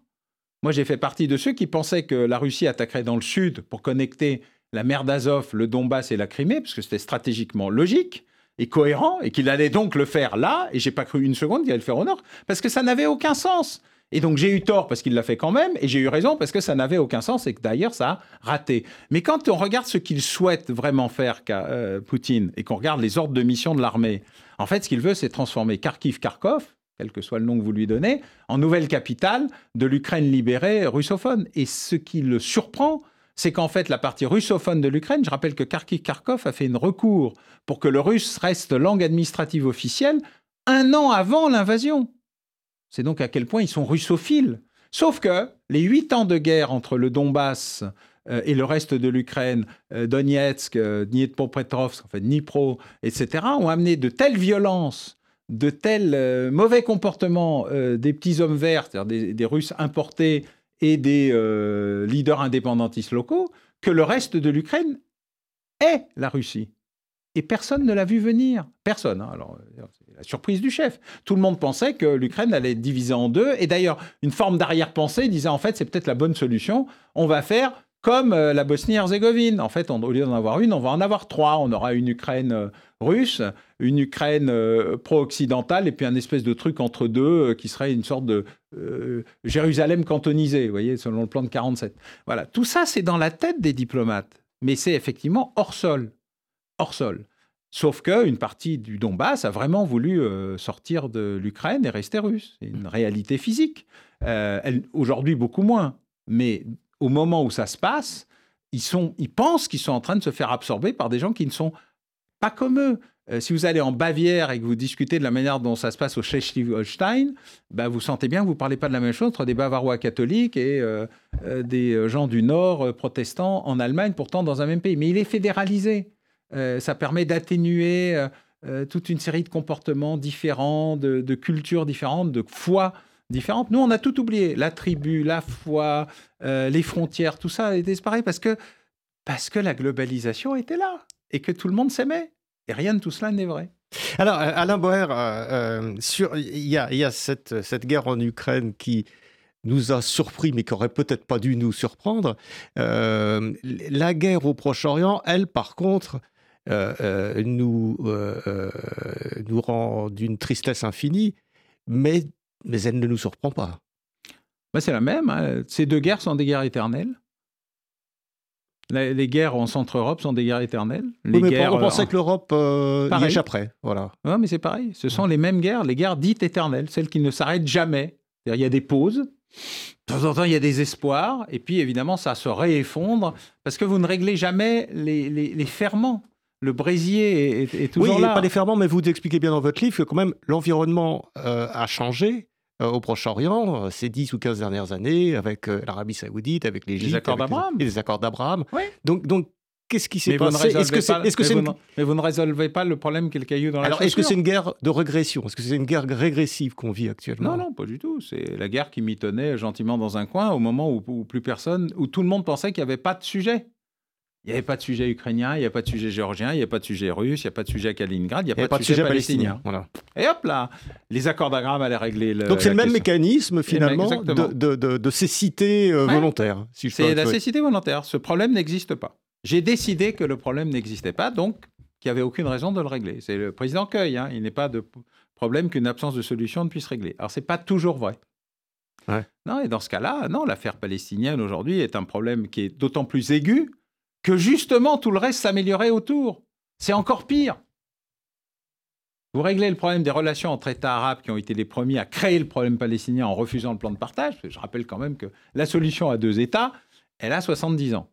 Moi, j'ai fait partie de ceux qui pensaient que la Russie attaquerait dans le sud pour connecter la mer d'Azov, le Donbass et la Crimée, parce que c'était stratégiquement logique et cohérent, et qu'il allait donc le faire là, et j'ai pas cru une seconde qu'il allait le faire au nord, parce que ça n'avait aucun sens. Et donc j'ai eu tort parce qu'il l'a fait quand même, et j'ai eu raison parce que ça n'avait aucun sens et que d'ailleurs ça a raté. Mais quand on regarde ce qu'il souhaite vraiment faire, euh, Poutine, et qu'on regarde les ordres de mission de l'armée, en fait ce qu'il veut c'est transformer Kharkiv-Kharkov, quel que soit le nom que vous lui donnez, en nouvelle capitale de l'Ukraine libérée russophone. Et ce qui le surprend, c'est qu'en fait, la partie russophone de l'Ukraine, je rappelle que Kharkiv-Kharkov a fait une recours pour que le russe reste langue administrative officielle un an avant l'invasion. C'est donc à quel point ils sont russophiles. Sauf que les huit ans de guerre entre le Donbass euh, et le reste de l'Ukraine, euh, Donetsk, euh, Dnipropetrovsk, Dnipro, etc., ont amené de telles violences, de tels mauvais comportements des petits hommes verts, c'est-à-dire des, Russes importés et des leaders indépendantistes locaux, que le reste de l'Ukraine est la Russie. Et personne ne l'a vu venir. Personne. Hein. Alors, la surprise du chef. Tout le monde pensait que l'Ukraine allait être divisée en deux. Et d'ailleurs, une forme d'arrière-pensée disait en fait, c'est peut-être la bonne solution. On va faire comme euh, la Bosnie-Herzégovine. En fait, au lieu d'en avoir une, on va en avoir trois. On aura une Ukraine euh, russe, une Ukraine euh, pro-occidentale et puis un espèce de truc entre deux qui serait une sorte de Jérusalem cantonisée, vous voyez, selon le plan de 47. Voilà, tout ça, c'est dans la tête des diplomates. Mais c'est effectivement hors sol. Hors sol. Sauf qu'une partie du Donbass a vraiment voulu sortir de l'Ukraine et rester russe. C'est une réalité physique. Aujourd'hui, beaucoup moins. Mais au moment où ça se passe, ils, pensent qu'ils sont en train de se faire absorber par des gens qui ne sont pas comme eux. Euh, si vous allez en Bavière et que vous discutez de la manière dont ça se passe au Schleswig-Holstein, bah vous sentez bien que vous ne parlez pas de la même chose entre des Bavarois catholiques et des gens du Nord protestants en Allemagne, pourtant dans un même pays. Mais il est fédéralisé. Euh, ça permet d'atténuer euh, euh, toute une série de comportements différents, de, cultures différentes, de foi différentes. Nous, on a tout oublié. La tribu, la foi, les frontières, tout ça a pareil parce que, parce que la globalisation était là et que tout le monde s'aimait. Et rien de tout cela n'est vrai. Alors, Alain Boer, il y a, cette, cette, guerre en Ukraine qui nous a surpris, mais qui aurait peut-être pas dû nous surprendre. la guerre au Proche-Orient, elle, par contre, euh, euh, nous, euh, nous rend d'une tristesse infinie, mais, mais elle ne nous surprend pas. Bah, c'est la même. Hein. Ces deux guerres sont des guerres éternelles. Les, guerres en Centre-Europe sont des guerres éternelles. Les guerres, on pensait que l'Europe euh, y échapperait. Voilà. Ouais, mais c'est pareil. Ce sont les mêmes guerres, les guerres dites éternelles, celles qui ne s'arrêtent jamais. Il y a des pauses. De temps en temps, il y a des espoirs. Et puis, évidemment, ça se réeffondre parce que vous ne réglez jamais les, les, les ferments le brésier est, toujours oui, là. pas des ferments, mais vous expliquez bien dans votre livre que quand même l'environnement euh, a changé. Euh, au Proche-Orient, euh, ces 10 ou 15 dernières années, avec l'Arabie Saoudite, avec l'Égypte. Les accords d'Abraham. Les, accords d'Abraham. Donc, donc qu'est-ce qui s'est passé? Est-ce que c'est est, -ce mais, vous ne résolvez pas le problème qu'est le caillou dans la Alors, est-ce que c'est une guerre de régression? Est-ce que c'est une guerre régressive qu'on vit actuellement? Non, non, pas du tout. C'est la guerre qui mitonnait gentiment dans un coin au moment où, où plus personne, où tout le monde pensait qu'il n'y avait pas de sujet. Il n'y avait pas de sujet ukrainien, il n'y a pas de sujet géorgien, il n'y a pas de sujet russe, il n'y a pas de sujet à Kaliningrad, il n'y a, pas, de sujet, palestinien. Voilà. Et hop là, les accords d'Agram allaient régler le. Donc c'est le même mécanisme finalement de, de, de, cécité euh, volontaire. Si c'est la cécité volontaire. Ce problème n'existe pas. J'ai décidé que le problème n'existait pas, donc qu'il n'y avait aucune raison de le régler. C'est le président Cueil. Hein. Il n'est pas de problème qu'une absence de solution ne puisse régler. Alors c'est pas toujours vrai. Ouais. Non, et dans ce cas-là, non, l'affaire palestinienne aujourd'hui est un problème qui est d'autant plus aigu que justement tout le reste s'améliorait autour. C'est encore pire. Vous réglez le problème des relations entre États arabes qui ont été les premiers à créer le problème palestinien en refusant le plan de partage. Je rappelle quand même que la solution à deux États, elle a 70 ans.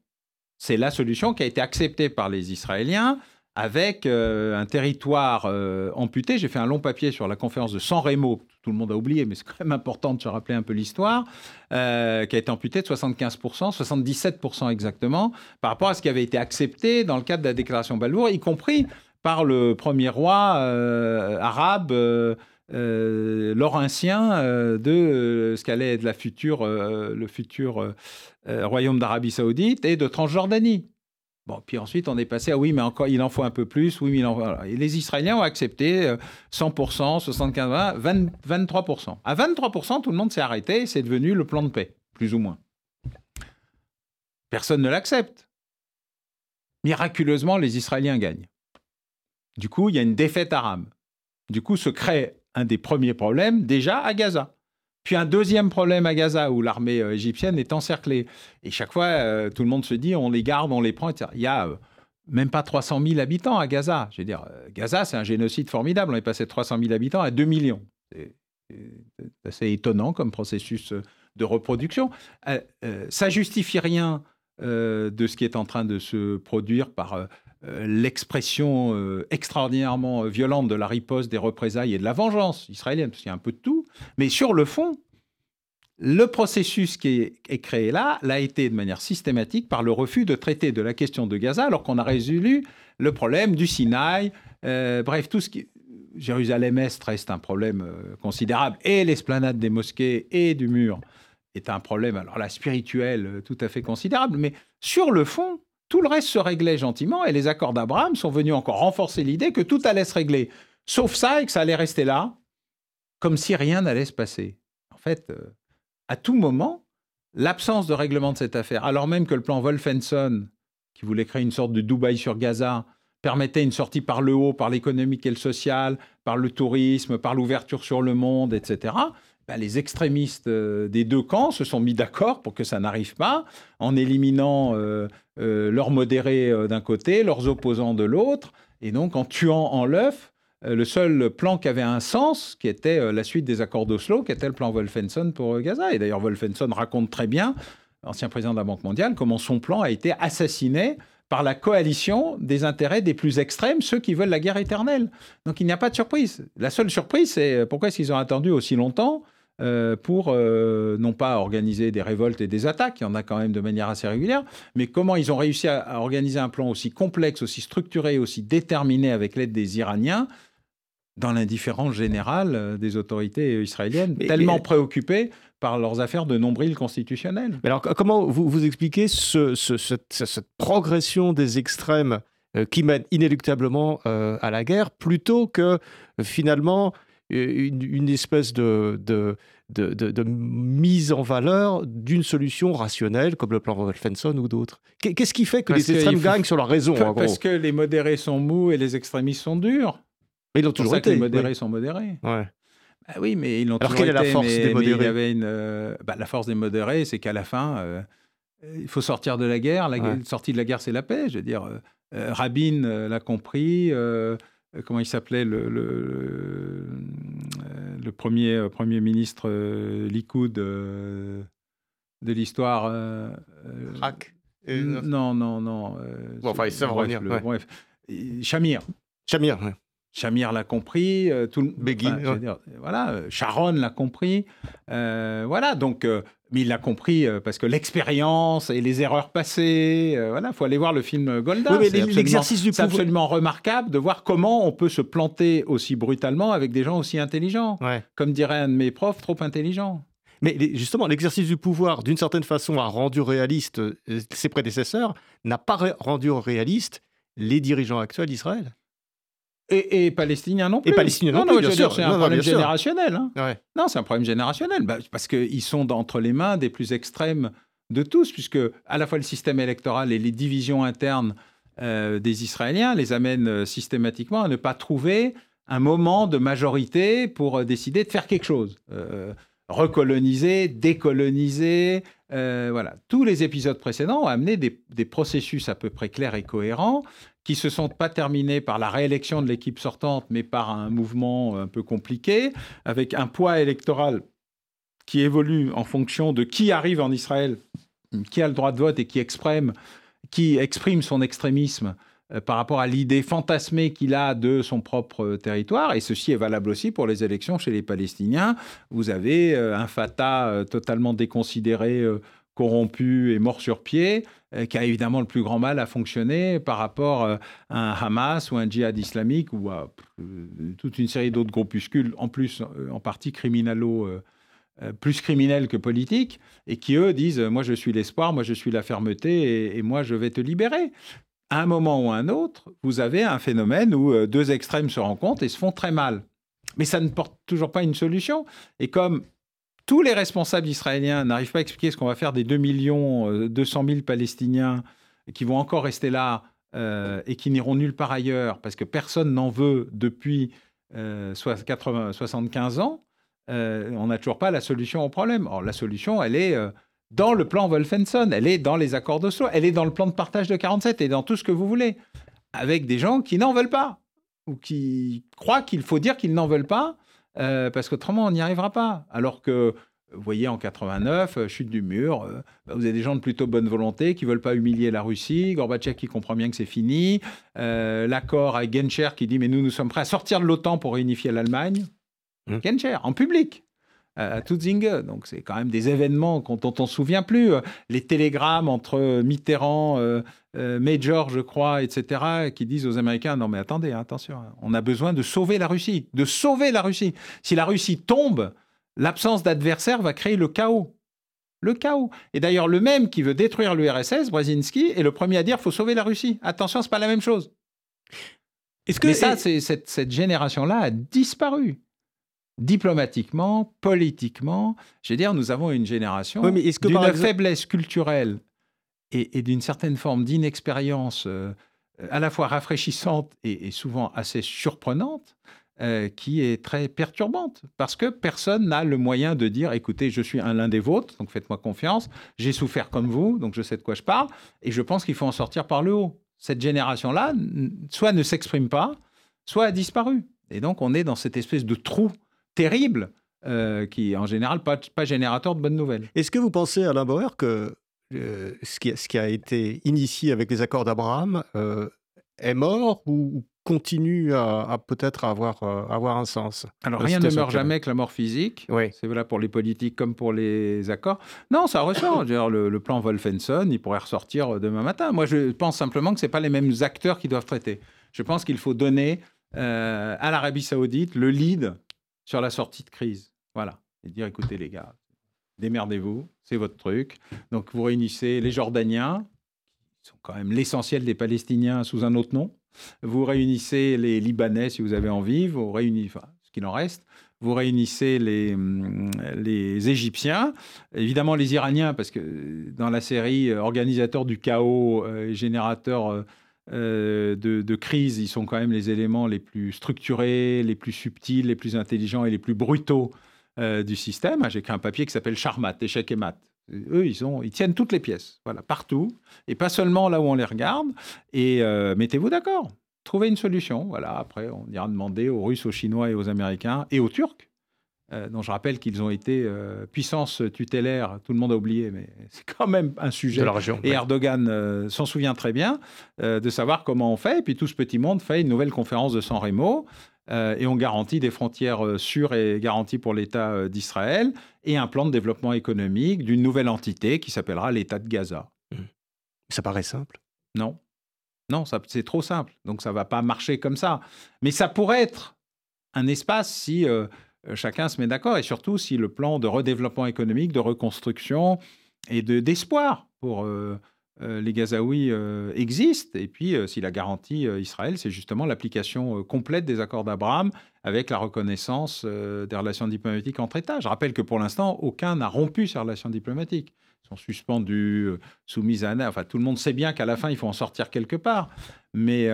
C'est la solution qui a été acceptée par les Israéliens avec euh, un territoire euh, amputé. J'ai fait un long papier sur la conférence de San Remo, tout le monde a oublié, mais c'est quand même important de se rappeler un peu l'histoire, euh, qui a été amputé de 75%, 77% exactement, par rapport à ce qui avait été accepté dans le cadre de la déclaration Balfour, y compris par le premier roi arabe laurentien de ce qu'allait être la future, le futur royaume d'Arabie saoudite et de Transjordanie. Bon, puis ensuite, on est passé à oui, mais encore, il en faut un peu plus. Oui, mais. Et les Israéliens ont accepté 100%, 75%, 20, 23%. À 23%, tout le monde s'est arrêté. C'est devenu le plan de paix, plus ou moins. Personne ne l'accepte. Miraculeusement, les Israéliens gagnent. Du coup, il y a une défaite arabe. Du coup, se crée un des premiers problèmes déjà à Gaza. Puis un deuxième problème à Gaza où l'armée égyptienne est encerclée. Et chaque fois, tout le monde se dit on les garde, on les prend. Il y a même pas 300 000 habitants à Gaza. Je veux dire, Gaza, c'est un génocide formidable. On est passé de 300 000 habitants à 2 millions. C'est assez étonnant comme processus de reproduction. ça justifie rien de ce qui est en train de se produire par euh, l'expression euh, extraordinairement violente de la riposte, des représailles et de la vengeance israélienne, parce qu'il y a un peu de tout. Mais sur le fond, le processus qui est, créé là l'a été de manière systématique par le refus de traiter de la question de Gaza, alors qu'on a résolu le problème du Sinaï. Euh, bref, tout ce qui. Jérusalem-Est reste un problème considérable, et l'esplanade des mosquées et du mur est un problème, alors là, spirituel, tout à fait considérable. Mais sur le fond, tout le reste se réglait gentiment et les accords d'Abraham sont venus encore renforcer l'idée que tout allait se régler, sauf ça et que ça allait rester là, comme si rien n'allait se passer. En fait, euh, à tout moment, l'absence de règlement de cette affaire, alors même que le plan Wolfenson, qui voulait créer une sorte de Dubaï sur Gaza, permettait une sortie par le haut, par l'économique et le social, par le tourisme, par l'ouverture sur le monde, etc., bah, les extrémistes euh, des deux camps se sont mis d'accord pour que ça n'arrive pas, en éliminant euh, euh, leurs modérés d'un côté, leurs opposants de l'autre, et donc en tuant en l'œuf le seul plan qui avait un sens, qui était la suite des accords d'Oslo, qui était le plan Wolfenson pour Gaza. Et d'ailleurs, Wolfenson raconte très bien, ancien président de la Banque mondiale, comment son plan a été assassiné par la coalition des intérêts des plus extrêmes, ceux qui veulent la guerre éternelle. Donc il n'y a pas de surprise. La seule surprise, c'est pourquoi est-ce qu'ils ont attendu aussi longtemps euh, pour euh, non pas organiser des révoltes et des attaques, il y en a quand même de manière assez régulière, mais comment ils ont réussi à, organiser un plan aussi complexe, aussi structuré, aussi déterminé avec l'aide des Iraniens dans l'indifférence générale euh, des autorités israéliennes, tellement préoccupées par leurs affaires de nombril constitutionnel. Mais alors, comment vous, vous expliquez cette, progression des extrêmes qui mène inéluctablement à la guerre, plutôt que finalement une, espèce de, de, de, mise en valeur d'une solution rationnelle comme le plan Wolfenson ou d'autres? Qu'est-ce qui fait que les extrêmes gagnent sur leur raison Parce que les modérés sont mous et les extrémistes sont durs. Mais ils ont toujours été. les modérés sont modérés. Ouais. Bah oui, mais ils l'ont toujours été. Alors quelle est la force des modérés il y avait une, euh, bah, La force des modérés, c'est qu'à la fin, euh, il faut sortir de la guerre. La sortie de la guerre, c'est la paix. Je veux dire, euh, Rabin l'a compris. Euh, comment il s'appelait le, le, euh, premier, euh, premier ministre Likoud de l'histoire. Non, non, non. enfin, il sait revenir. Bref, Chamir. Chamir, Chamir l'a compris, tout le voilà, Sharon l'a compris, voilà. Donc, mais il l'a compris euh, parce que l'expérience et les erreurs passées, euh, voilà, faut aller voir le film Golda. Oui, l'exercice du C'est absolument remarquable de voir comment on peut se planter aussi brutalement avec des gens aussi intelligents. Comme dirait un de mes profs, trop intelligents. Mais justement, l'exercice du pouvoir, d'une certaine façon, a rendu réaliste euh, ses prédécesseurs, n'a pas rendu réaliste les dirigeants actuels d'Israël. Et, palestiniens non plus. Et palestiniens non, non, plus, bien sûr. C'est un, problème générationnel. Hein. Non, c'est un problème générationnel. Bah, parce qu'ils sont entre les mains des plus extrêmes de tous, puisque à la fois le système électoral et les divisions internes euh, des Israéliens les amènent euh, systématiquement à ne pas trouver un moment de majorité pour euh, décider de faire quelque chose. recoloniser, décoloniser, voilà. Tous les épisodes précédents ont amené des, des, processus à peu près clairs et cohérents qui se sont pas terminés par la réélection de l'équipe sortante, mais par un mouvement un peu compliqué, avec un poids électoral qui évolue en fonction de qui arrive en Israël, qui a le droit de vote et qui exprime, qui exprime son extrémisme euh, par rapport à l'idée fantasmée qu'il a de son propre territoire. Et ceci est valable aussi pour les élections chez les Palestiniens. Vous avez euh, un Fatah euh, totalement déconsidéré corrompu et mort sur pied, euh, qui a évidemment le plus grand mal à fonctionner par rapport euh, à un Hamas ou un djihad islamique ou à euh, toute une série d'autres groupuscules, en plus en partie criminalo, plus criminels que politiques, et qui eux disent moi je suis l'espoir, moi je suis la fermeté, et, moi je vais te libérer. À un moment ou à un autre, vous avez un phénomène où deux extrêmes se rencontrent et se font très mal. Mais ça ne porte toujours pas une solution. Et comme tous les responsables israéliens n'arrivent pas à expliquer ce qu'on va faire des 2 millions 200 000 Palestiniens qui vont encore rester là euh, et qui n'iront nulle part ailleurs parce que personne n'en veut depuis 80, euh, 75 ans. on n'a toujours pas la solution au problème. Or, la solution, elle est dans le plan Wolfenson, elle est dans les accords d'Oslo, elle est dans le plan de partage de 47 et dans tout ce que vous voulez, avec des gens qui n'en veulent pas ou qui croient qu'il faut dire qu'ils n'en veulent pas, euh, parce qu'autrement on n'y arrivera pas. Alors que, vous voyez, en 89, euh, chute du mur, euh, bah, vous avez des gens de plutôt bonne volonté qui veulent pas humilier la Russie, Gorbatchev qui comprend bien que c'est fini, l'accord avec Genscher qui dit mais nous nous sommes prêts à sortir de l'OTAN pour réunifier l'Allemagne. Mmh. Genscher, en public à Tutzinge. Donc c'est quand même des événements dont on ne se souvient plus. Les télégrammes entre Mitterrand, euh, euh, Major, je crois, etc., qui disent aux Américains, non mais attendez, attention, hein, on a besoin de sauver la Russie, de sauver la Russie. Si la Russie tombe, l'absence d'adversaire va créer le chaos. Le chaos. Et d'ailleurs, le même qui veut détruire l'URSS, Brzezinski, est le premier à dire faut sauver la Russie. Attention, c'est pas la même chose. Est-ce que Mais ça, cette, cette génération-là a disparu diplomatiquement, politiquement. Je veux dire, nous avons une génération d'une faiblesse culturelle et, d'une certaine forme d'inexpérience euh, à la fois rafraîchissante et, souvent assez surprenante, euh, qui est très perturbante, parce que personne n'a le moyen de dire, écoutez, je suis un l'un des vôtres, donc faites-moi confiance, j'ai souffert comme vous, donc je sais de quoi je parle, et je pense qu'il faut en sortir par le haut. Cette génération-là, soit ne s'exprime pas, soit a disparu. Et donc on est dans cette espèce de trou terrible, euh, qui en général pas, pas générateur de bonnes nouvelles. Est-ce que vous pensez, Alain Bauer, que euh, ce, qui, ce, qui, a été initié avec les accords d'Abraham euh, est mort ou continue à, peut-être avoir, avoir un sens? Alors rien ne meurt jamais que la mort physique. Oui. C'est voilà pour les politiques comme pour les accords. Non, ça ressort. le, le, plan Wolfenson, il pourrait ressortir demain matin. Moi, je pense simplement que ce pas les mêmes acteurs qui doivent traiter. Je pense qu'il faut donner à l'Arabie saoudite le lead sur la sortie de crise. Voilà. Et dire, écoutez les gars, démerdez-vous, c'est votre truc. Donc vous réunissez les Jordaniens, qui sont quand même l'essentiel des Palestiniens sous un autre nom. Vous réunissez les Libanais si vous avez envie, vous réunissez, ce qu'il en reste. Vous réunissez les, hum, les Égyptiens, évidemment les Iraniens, parce que dans la série euh, Organisateur du chaos et générateur euh, euh, de, crise, ils sont quand même les éléments les plus structurés, les plus subtils, les plus intelligents et les plus brutaux euh, du système. J'ai écrit un papier qui s'appelle Charmat, échec et mat. Eux, ils, ils tiennent toutes les pièces, voilà, partout, et pas seulement là où on les regarde. Et euh, mettez-vous d'accord, trouvez une solution. Voilà, après, on ira demander aux Russes, aux Chinois et aux Américains et aux Turcs euh, dont je rappelle qu'ils ont été euh, puissance tutélaire, tout le monde a oublié, mais c'est quand même un sujet. et Erdogan euh, s'en souvient très bien de savoir comment on fait. Et puis tout ce petit monde fait une nouvelle conférence de San Remo et on garantit des frontières sûres et garanties pour l'État d'Israël et un plan de développement économique d'une nouvelle entité qui s'appellera l'État de Gaza. Mmh. Ça paraît simple Non. Non, c'est trop simple. Donc ça ne va pas marcher comme ça. Mais ça pourrait être un espace si euh, chacun se met d'accord, et surtout si le plan de redéveloppement économique, de reconstruction et d'espoir pour euh, euh, les Gazaouis existe, et puis si la garantie Israël, c'est justement l'application complète des accords d'Abraham avec la reconnaissance des relations diplomatiques entre États. Je rappelle que pour l'instant, aucun n'a rompu ces relations diplomatiques. Sont suspendus, soumis à... Enfin, tout le monde sait bien qu'à la fin, il faut en sortir quelque part. Mais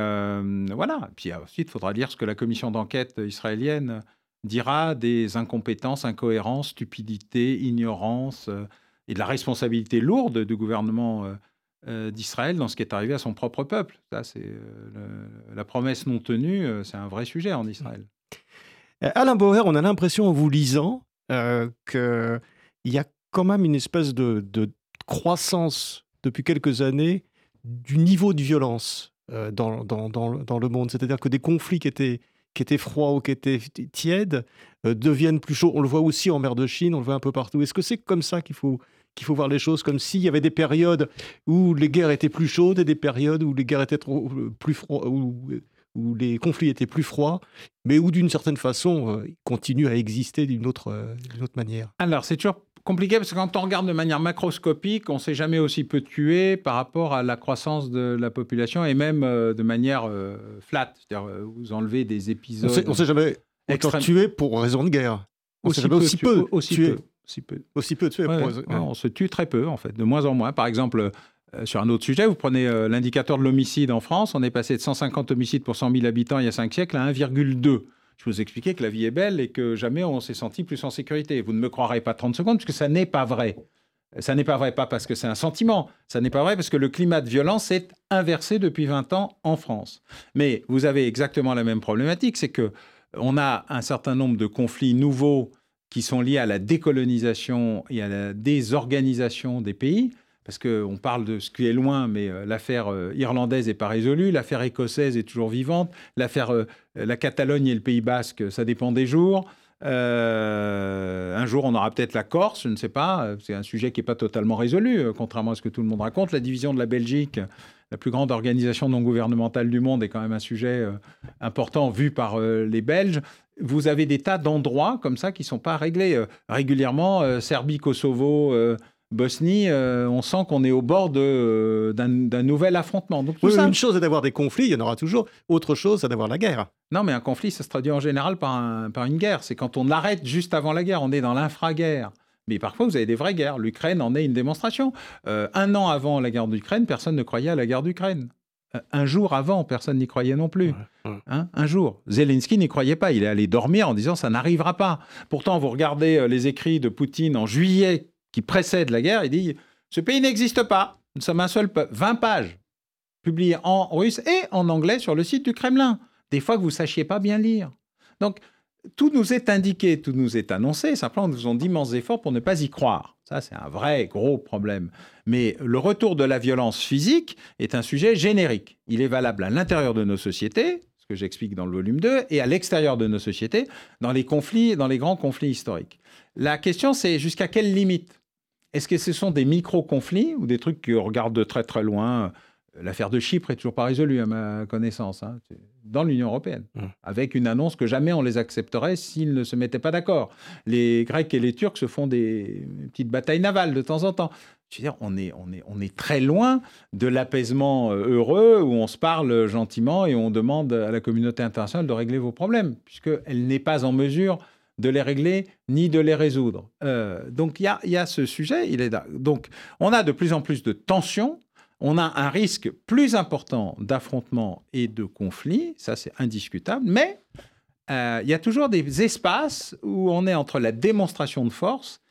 voilà. Puis ensuite, il faudra lire ce que la commission d'enquête israélienne dira des incompétences, incohérences, stupidité, ignorance euh, et de la responsabilité lourde du gouvernement euh, euh, d'Israël dans ce qui est arrivé à son propre peuple. Ça, c'est la promesse non tenue, c'est un vrai sujet en Israël. Alain Bauer, on a l'impression en vous lisant qu'il y a quand même une espèce de, croissance depuis quelques années du niveau de violence dans, dans, dans le monde. C'est-à-dire que des conflits qui étaient qui étaient froids ou qui étaient tièdes euh, deviennent plus chauds. On le voit aussi en mer de Chine, on le voit un peu partout. Est-ce que c'est comme ça qu'il faut, faut voir les choses Comme s'il y avait des périodes où les guerres étaient plus chaudes et des périodes où les guerres étaient trop, euh, plus froides, où, où, les conflits étaient plus froids, mais où d'une certaine façon, euh, ils continuent à exister d'une autre, autre manière? Alors, c'est toujours compliqué parce que quand on regarde de manière macroscopique, on ne s'est jamais aussi peu tué par rapport à la croissance de la population et même euh, de manière euh, flat. C'est-à-dire, euh, vous enlevez des épisodes. On ne s'est jamais autant tué pour raison de guerre. On aussi, peu, aussi peu, aussi tué. Peu, aussi peu. Aussi peu tué. on se tue très peu, en fait, de moins en moins. Par exemple, sur un autre sujet, vous prenez l'indicateur de l'homicide en France, on est passé de 150 homicides pour 100 000 habitants il y a 5 siècles à 1,2 Je vous expliquais que la vie est belle et que jamais on s'est senti plus en sécurité. Vous ne me croirez pas 30 secondes, puisque ça n'est pas vrai. Ça n'est pas vrai, pas parce que c'est un sentiment, ça n'est pas vrai parce que le climat de violence s'est inversé depuis 20 ans en France. Mais vous avez exactement la même problématique, c'est que on a un certain nombre de conflits nouveaux qui sont liés à la décolonisation et à la désorganisation des pays. Parce qu'on parle de ce qui est loin, mais euh, l'affaire euh, irlandaise n'est pas résolue, l'affaire écossaise est toujours vivante, l'affaire euh, la Catalogne et le Pays basque, ça dépend des jours. un jour, on aura peut-être la Corse, je ne sais pas. C'est un sujet qui n'est pas totalement résolu, contrairement à ce que tout le monde raconte. La division de la Belgique, la plus grande organisation non gouvernementale du monde, est quand même un sujet important vu par les Belges vous avez des tas d'endroits comme ça qui ne sont pas réglés. Régulièrement, Serbie, Kosovo, euh, Bosnie, on sent qu'on est au bord d'un nouvel affrontement. Donc, Une chose est d'avoir des conflits, il y en aura toujours. Autre chose, c'est d'avoir la guerre. Non, mais un conflit, ça se traduit en général par, par une guerre. C'est quand on arrête juste avant la guerre. On est dans l'infra-guerre. Mais parfois, vous avez des vraies guerres. L'Ukraine en est une démonstration. un an avant la guerre d'Ukraine, personne ne croyait à la guerre d'Ukraine. Un jour avant, personne n'y croyait non plus. Hein, un jour. Zelensky n'y croyait pas. Il est allé dormir en disant ça n'arrivera pas. Pourtant, vous regardez euh, les écrits de Poutine en juillet qui précèdent la guerre. Il dit ce pays n'existe pas. Nous sommes un seul peuple. 20 pages publiées en russe et en anglais sur le site du Kremlin. Des fois que vous ne sachiez pas bien lire. Donc, tout nous est indiqué, tout nous est annoncé. Simplement, nous faisons d'immenses efforts pour ne pas y croire. Ça, c'est un vrai gros problème. Mais le retour de la violence physique est un sujet générique. Il est valable à l'intérieur de nos sociétés, ce que j'explique dans le volume 2, et à l'extérieur de nos sociétés, dans les conflits, dans les grands conflits historiques. La question, c'est jusqu'à quelle limite Est-ce que ce sont des micro-conflits ou des trucs qui regardent de très très loin L'affaire de Chypre est toujours pas résolue à ma connaissance, hein, dans l'Union européenne, mmh. avec une annonce que jamais on les accepterait s'ils ne se mettaient pas d'accord. Les Grecs et les Turcs se font des petites batailles navales de temps en temps. Je veux dire, on est, on est, on est très loin de l'apaisement euh, heureux où on se parle gentiment et on demande à la communauté internationale de régler vos problèmes, puisqu'elle n'est pas en mesure de les régler ni de les résoudre. Euh, donc il y a, ce sujet. Il est donc on a de plus en plus de tensions on a un risque plus important d'affrontement et de conflit, ça c'est indiscutable, mais euh, il y a toujours des espaces où on est entre la démonstration de force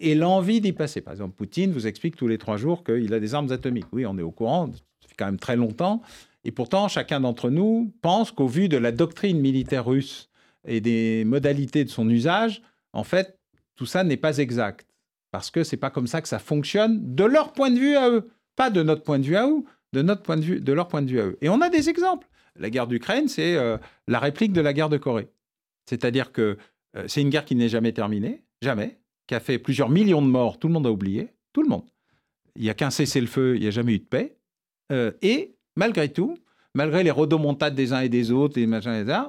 et l'envie d'y passer. Par exemple, Poutine vous explique tous les trois jours qu'il a des armes atomiques. Oui, on est au courant, ça fait quand même très longtemps. Et pourtant, chacun d'entre nous pense qu'au vu de la doctrine militaire russe et des modalités de son usage, en fait, tout ça n'est pas exact. Parce que c'est pas comme ça que ça fonctionne de leur point de vue à eux. Pas de notre point de vue à eux, de, notre point de, vue, de leur point de vue à eux. Et on a des exemples. La guerre d'Ukraine, c'est euh, la réplique de la guerre de Corée. C'est-à-dire que euh, c'est une guerre qui n'est jamais terminée, jamais, qui a fait plusieurs millions de morts, tout le monde a oublié, tout le monde. Il n'y a qu'un cessez-le-feu, il n'y a jamais eu de paix. Euh, et malgré tout, malgré les rodomontades des uns et des autres, et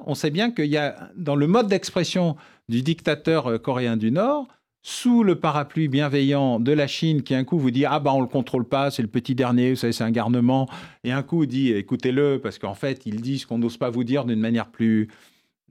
on sait bien qu'il y a, dans le mode d'expression du dictateur coréen du Nord, sous le parapluie bienveillant de la Chine qui un coup vous dit ah bah on le contrôle pas c'est le petit dernier vous savez c'est un garnement et un coup dit écoutez-le parce qu'en fait il dit ce qu'on n'ose pas vous dire d'une manière plus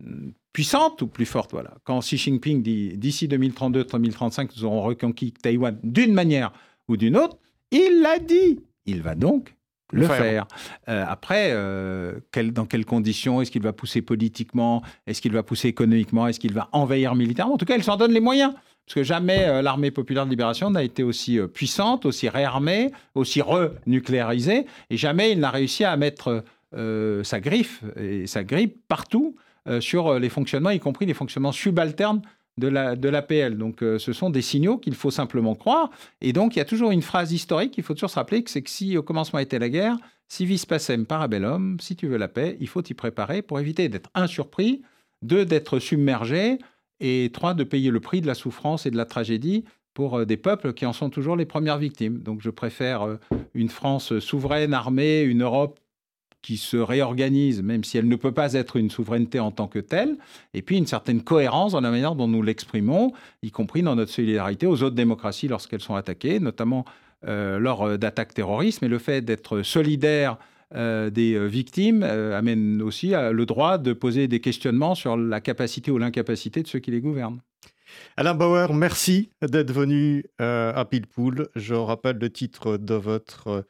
hmm, puissante ou plus forte voilà. Quand Xi Jinping dit d'ici 2032-2035 nous aurons reconquis Taïwan d'une manière ou d'une autre il l'a dit. Il va donc le faire. Euh, après, euh, dans quelles conditions Est-ce qu'il va pousser politiquement Est-ce qu'il va pousser économiquement Est-ce qu'il va envahir militairement? En tout cas, il s'en donne les moyens. Parce que jamais euh, l'armée populaire de libération n'a été aussi puissante, aussi réarmée, aussi renucléarisée, et jamais il n'a réussi à mettre sa griffe et sa grippe partout sur les fonctionnements, y compris les fonctionnements subalternes de la l'APL. Donc ce sont des signaux qu'il faut simplement croire. Et donc il y a toujours une phrase historique, il faut toujours se rappeler c'est que si au commencement était la guerre, si vis pacem parabellum, si tu veux la paix, il faut t'y préparer pour éviter d'être un surpris, deux d'être submergé, et trois, de payer le prix de la souffrance et de la tragédie pour euh, des peuples qui en sont toujours les premières victimes. Donc je préfère euh, une France souveraine, armée, une Europe qui se réorganise, même si elle ne peut pas être une souveraineté en tant que telle, et puis une certaine cohérence dans la manière dont nous l'exprimons, y compris dans notre solidarité aux autres démocraties lorsqu'elles sont attaquées, notamment euh, lors d'attaques terroristes, mais le fait d'être solidaire euh, des euh, victimes euh, amène aussi le droit de poser des questionnements sur la capacité ou l'incapacité de ceux qui les gouvernent. Alain Bauer, merci d'être venu à Pilpoul. Je rappelle le titre de votre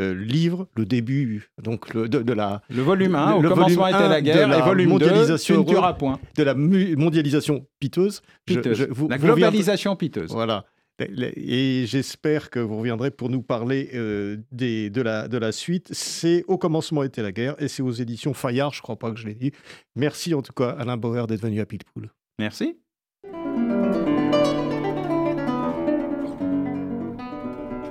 euh, livre, le début donc le, de, la... Le volume 1, au commencement était la guerre, et volume mondialisation 2, tu ne point. De la mondialisation piteuse. piteuse. la globalisation piteuse. Voilà. Et j'espère que vous reviendrez pour nous parler euh, des, de, la, de la suite. C'est Au commencement était la guerre et c'est aux éditions Fayard, je ne crois pas que je l'ai dit. Merci en tout cas Alain Bauer d'être venu à Pilpoul. Merci.